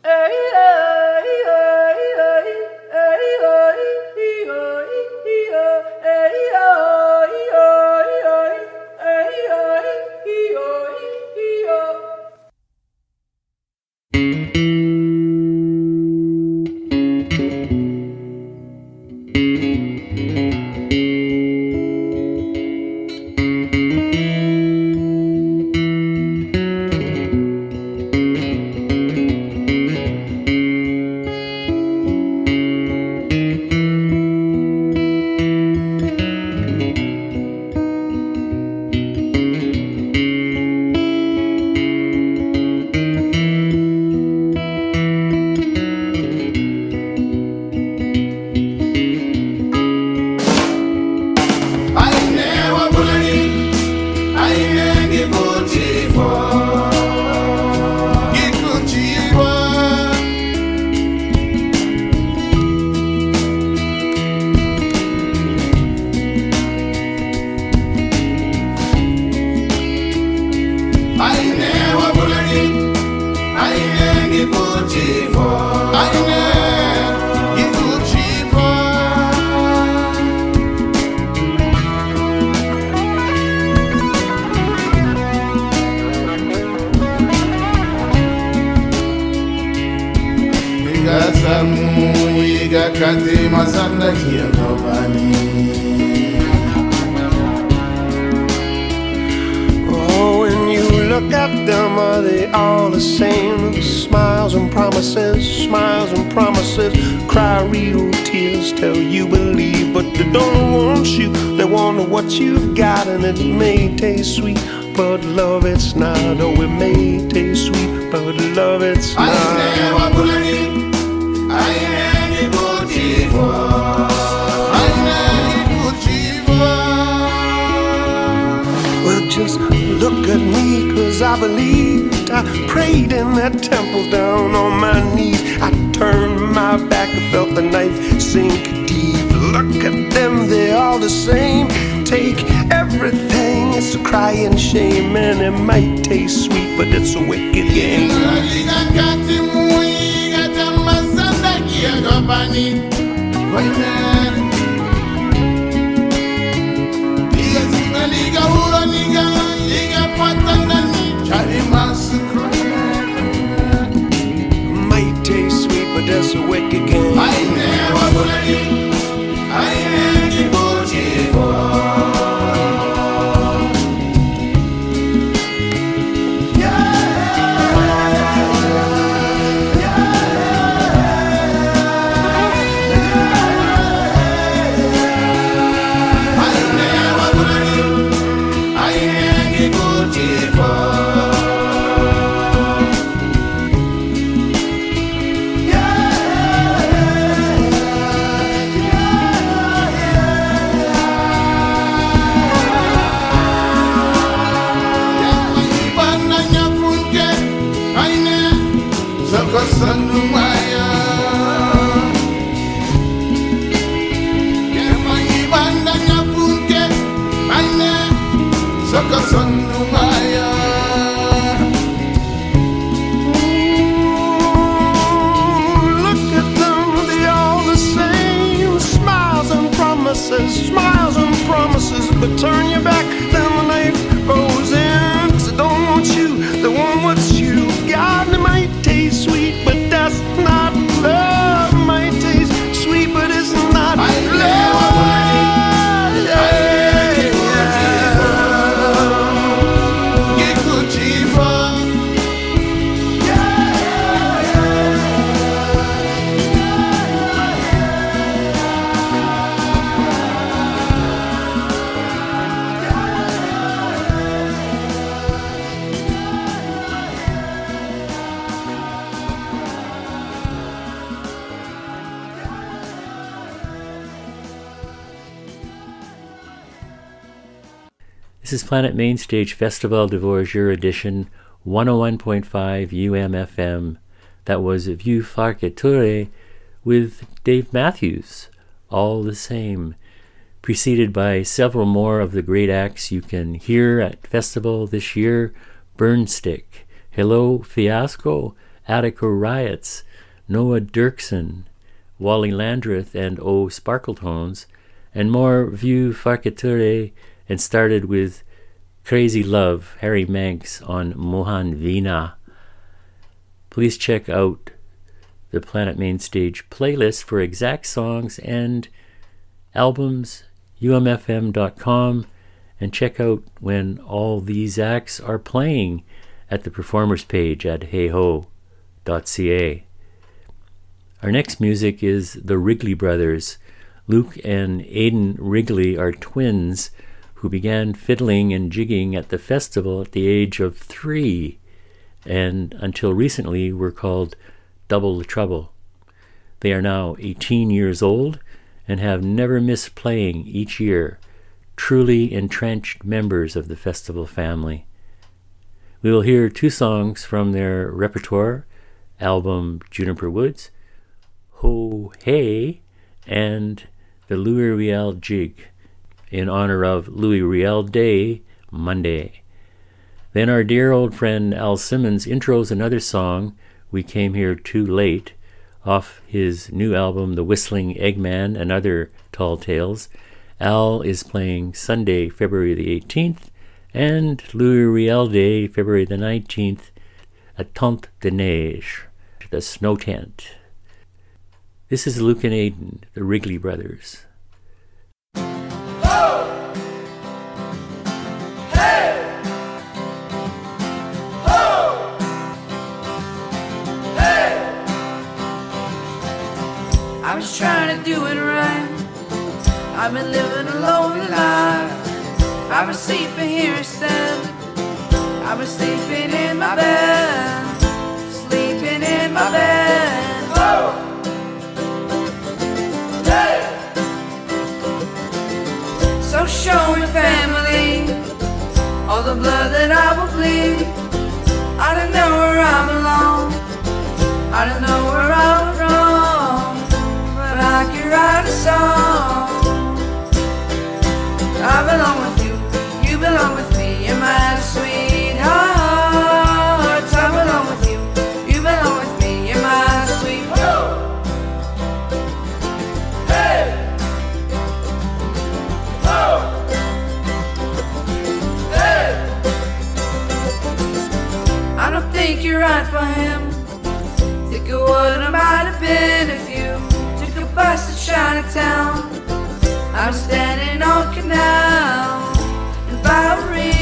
it might taste sweet, but it's a wicked game. Might taste sweet, but that's a wicked game. Look Planet Mainstage Festival du Voyageur edition 101.5 UMFM. That was Vieux Farka Touré with Dave Matthews, all the same, preceded by several more of the great acts you can hear at festival this year Burnstick, Hello Fiasco, Attica Riots, Noah Derksen, Wally Landreth, and O Sparkletones, and more Vieux Farka Touré and started with Crazy Love, Harry Manx on Mohan veena. Please check out the Planet Mainstage playlist for exact songs and albums, umfm.com, and check out when all these acts are playing at the performers page at heho.ca. Our next music is the Wrigley Brothers. Luke and Aidan Wrigley are twins who began fiddling and jigging at the festival at the age of three, and until recently were called Double the Trouble. They are now 18 years old and have never missed playing each year, truly entrenched members of the festival family. We will hear two songs from their repertoire album Juniper Woods, Ho Hey, and the Louis Riel Jig in honor of Louis Riel Day, Monday. Then our dear old friend Al Simmons intros another song, We Came Here Too Late, off his new album, The Whistling Eggman and Other Tall Tales. Al is playing Sunday, February the 18th, and Louis Riel Day, February the 19th, at Tente de Neige, the snow tent. This is Luke and Aidan, the Wrigley brothers. I was trying to do it right. I've been living a lonely life. I've been sleeping here instead. I've been sleeping in my bed. Sleeping in my bed. Whoa! Hey! So show me family all the blood that I will bleed. I don't know where I belong. I don't know where I was song. I belong with you, you belong with me, you're my sweetheart. I belong with you, you belong with me, you're my sweetheart. Hey! Oh! Hey! I don't think you're right for him. Think of what I might have been if bus to Chinatown. I'm standing on Canal in Bowery,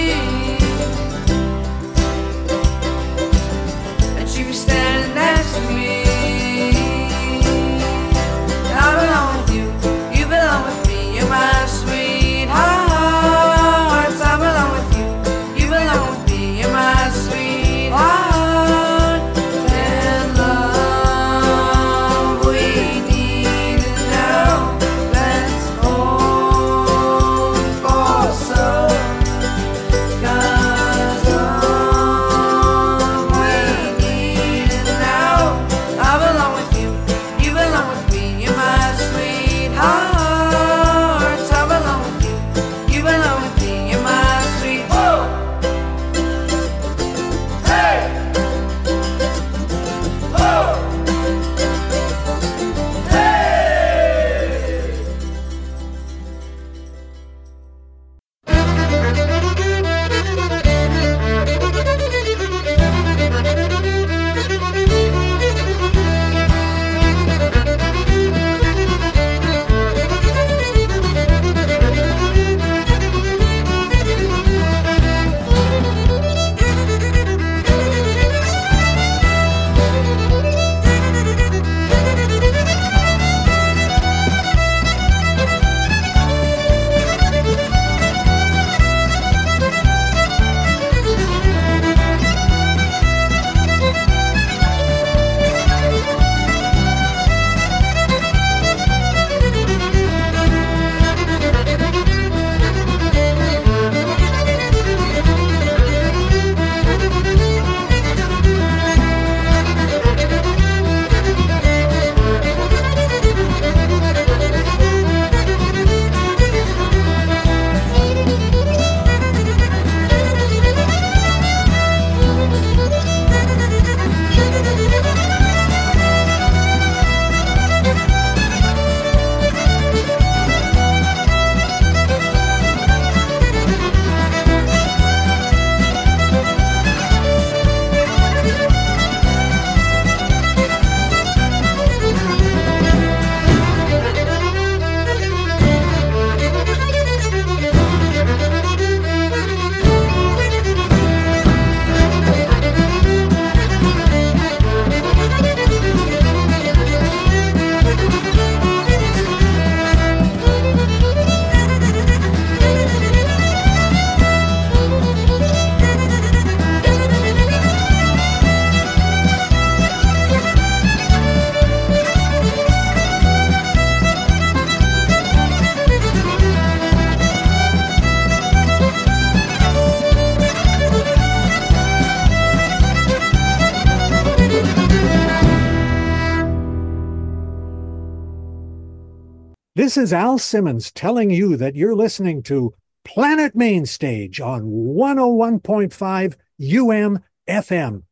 This is Al Simmons telling you that you're listening to Planet Mainstage on 101.5 UM FM.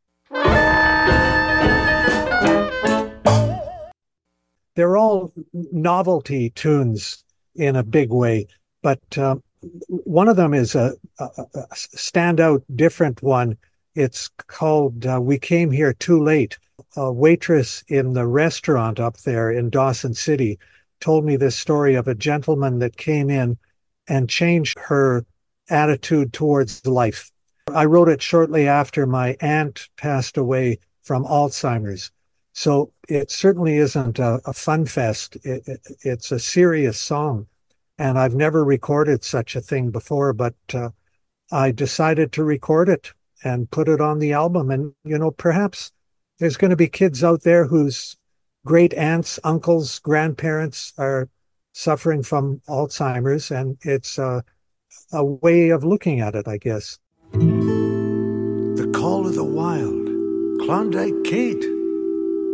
They're all novelty tunes in a big way, but uh, one of them is a, a, a standout, different one. It's called uh, We Came Here Too Late. A waitress in the restaurant up there in Dawson City told me this story of a gentleman that came in and changed her attitude towards life. I wrote it shortly after my aunt passed away from Alzheimer's. So it certainly isn't a, a fun fest. It, it, it's a serious song. And I've never recorded such a thing before, but uh, I decided to record it and put it on the album. And, you know, perhaps there's going to be kids out there whose great aunts, uncles, grandparents are suffering from Alzheimer's. And it's a, a way of looking at it, I guess. The Call of the Wild, Klondike Kate,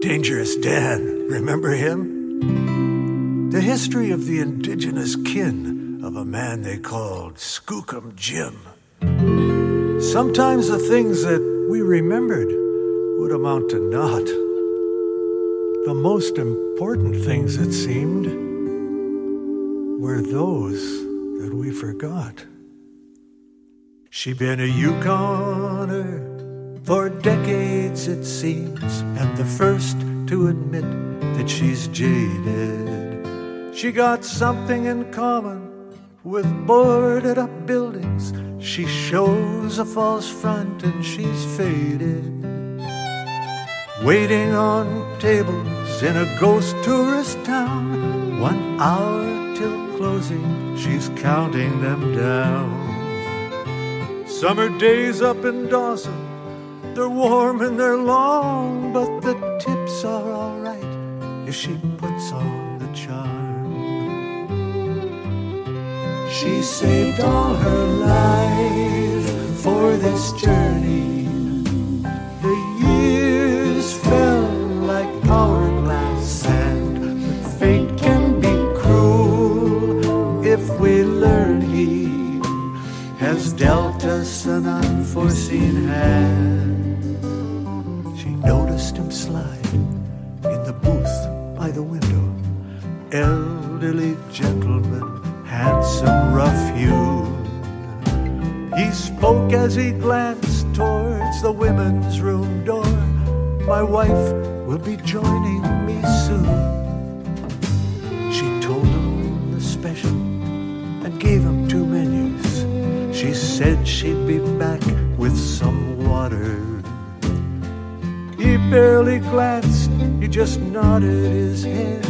Dangerous Dan, remember him? The history of the indigenous kin of a man they called Skookum Jim. Sometimes the things that we remembered would amount to naught. The most important things, it seemed, were those that we forgot. She been a Yukoner for decades, it seems, and the first to admit that she's jaded. She got something in common with boarded up buildings. She shows a false front and she's faded. Waiting on tables in a ghost tourist town. One hour till closing, she's counting them down. Summer days up in Dawson, they're warm and they're long, but the tips are alright if she puts on the charm. She saved all her life for this journey. Unforeseen hand. She noticed him slide in the booth by the window. Elderly gentleman, handsome, rough hewn. He spoke as he glanced towards the women's room door. My wife will be joining me soon. She told him the special and gave him two menus. She said she'd be back with some water. He barely glanced, he just nodded his head.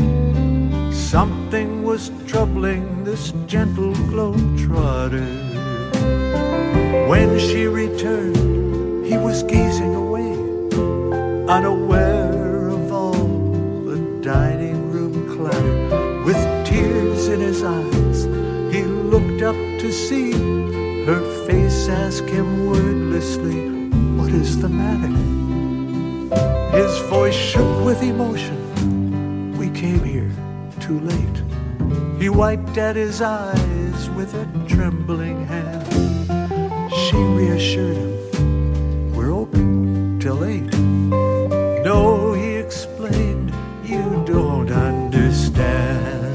Something was troubling this gentle globetrotter. When she returned, he was gazing away, unaware of all the dining room clatter. With tears in his eyes, he looked up to see face ask him wordlessly, What is the matter? His voice shook with emotion. We came here too late. He wiped at his eyes with a trembling hand. She reassured him, We're open till eight. No, he explained, You don't understand.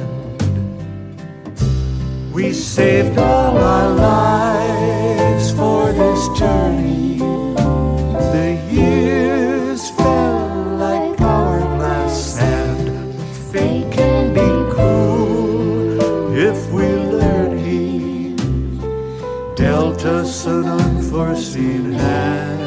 We saved all our lives unforeseen hand.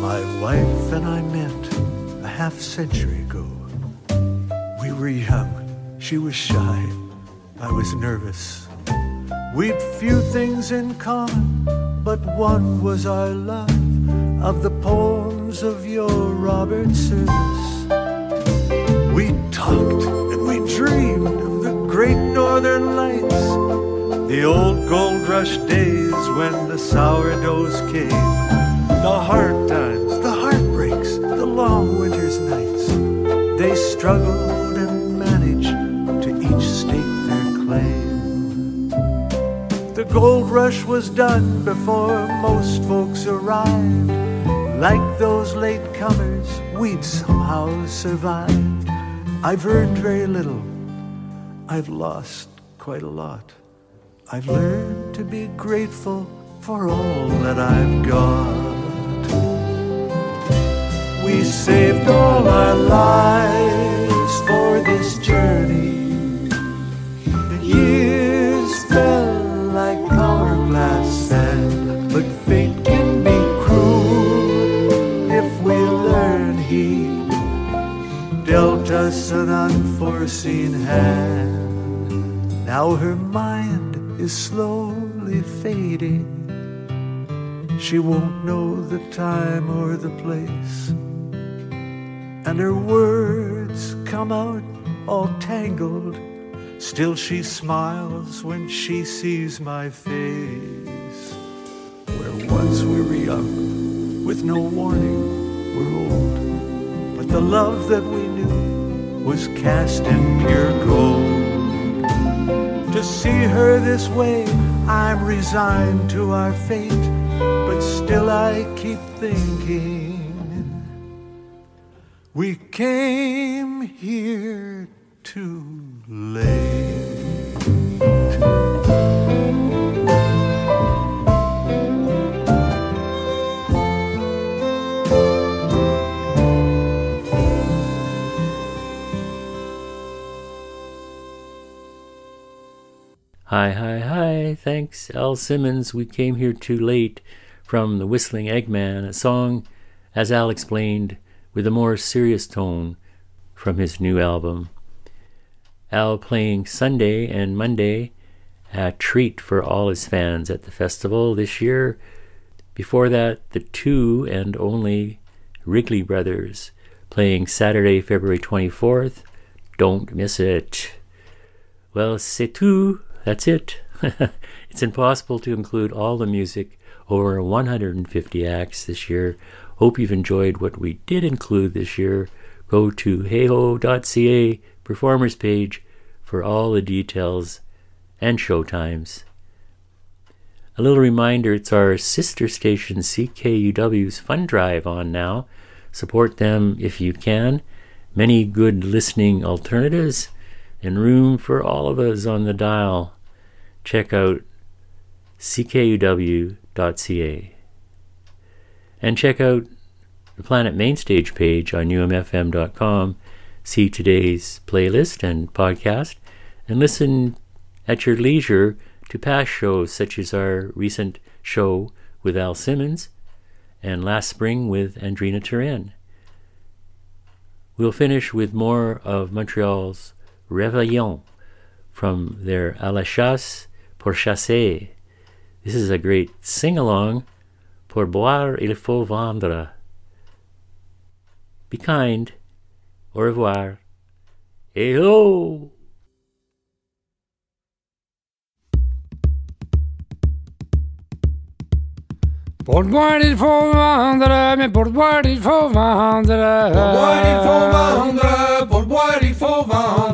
My wife and I met a half century ago. We were young, she was shy, was nervous. We'd few things in common, but one was our love of the poems of your Robert Service. We talked and we dreamed of the great northern lights, the old gold rush days when the sourdoughs came, the hard times, the heartbreaks, the long winter's nights. They struggled gold rush was done before most folks arrived. Like those late comers, we'd somehow survived. I've earned very little, I've lost quite a lot. I've learned to be grateful for all that I've got. We saved all our lives unforeseen hand. Now her mind is slowly fading. She won't know the time or the place. And her words come out all tangled. Still she smiles when she sees my face. Where once we were young, with no warning, we're old. But the love that we was cast in pure gold. To see her this way, I'm resigned to our fate. But still I keep thinking we came here too late. Hi, hi, hi. Thanks, Al Simmons. We came here too late from The Whistling Eggman, a song, as Al explained, with a more serious tone from his new album. Al playing Sunday and Monday, a treat for all his fans at the festival this year. Before that, the two and only Wrigley Brothers playing Saturday, February 24th. Don't miss it. Well, c'est tout. That's it. it's impossible to include all the music over 150 acts this year. Hope you've enjoyed what we did include this year. Go to heho.ca performers page for all the details and show times. A little reminder it's our sister station CKUW's Fund Drive on now. Support them if you can. Many good listening alternatives and room for all of us on the dial. Check out ckuw.ca. And check out the Planet Mainstage page on umfm.com. See today's playlist and podcast, and listen at your leisure to past shows such as our recent show with Al Simmons and last spring with Andrina Turenne. We'll finish with more of Montreal's Réveillon from their À la chasse pour chasser. This is a great sing along. Pour boire, il faut vendre. Be kind. Au revoir. Et ho! Pour boire, il faut vendre, mais pour boire, il faut vendre. Pour boire, il faut vendre, pour boire, il faut vendre.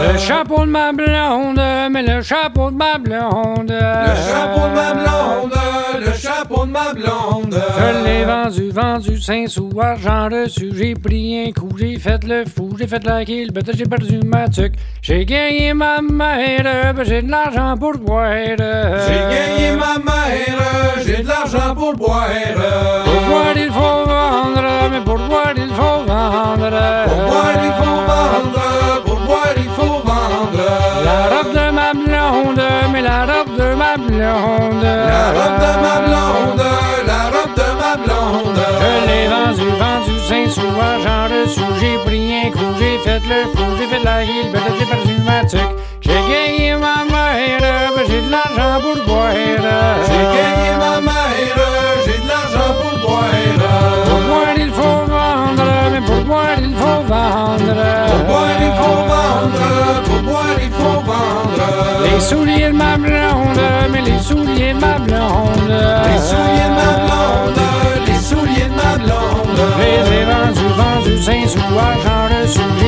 Le chapeau de ma blonde, mais le chapeau de ma blonde. Le chapeau de ma blonde, le chapeau de ma blonde. Je l'ai vendu, vendu 5 sous, argent reçu. J'ai pris un coup, j'ai fait le fou, j'ai fait la kill, bête, j'ai perdu ma tuque. J'ai gagné ma mère, ben j'ai de l'argent pour boire. J'ai gagné ma mère, j'ai de l'argent pour boire. La bête, j'ai perdu ma tuque. J'ai gagné ma mère, ben j'ai de l'argent pour boire. J'ai gagné ma mère, j'ai de l'argent pour boire. Pour boire, il faut vendre, mais pour boire, il faut vendre. Pour boire, il faut vendre, pour boire, il faut vendre. Les souliers de ma blonde, mais les souliers de ma blonde. Les souliers de ma blonde, les souliers de ma blonde. Les ai vendus, vendus 5 sous, argent reçu. J'ai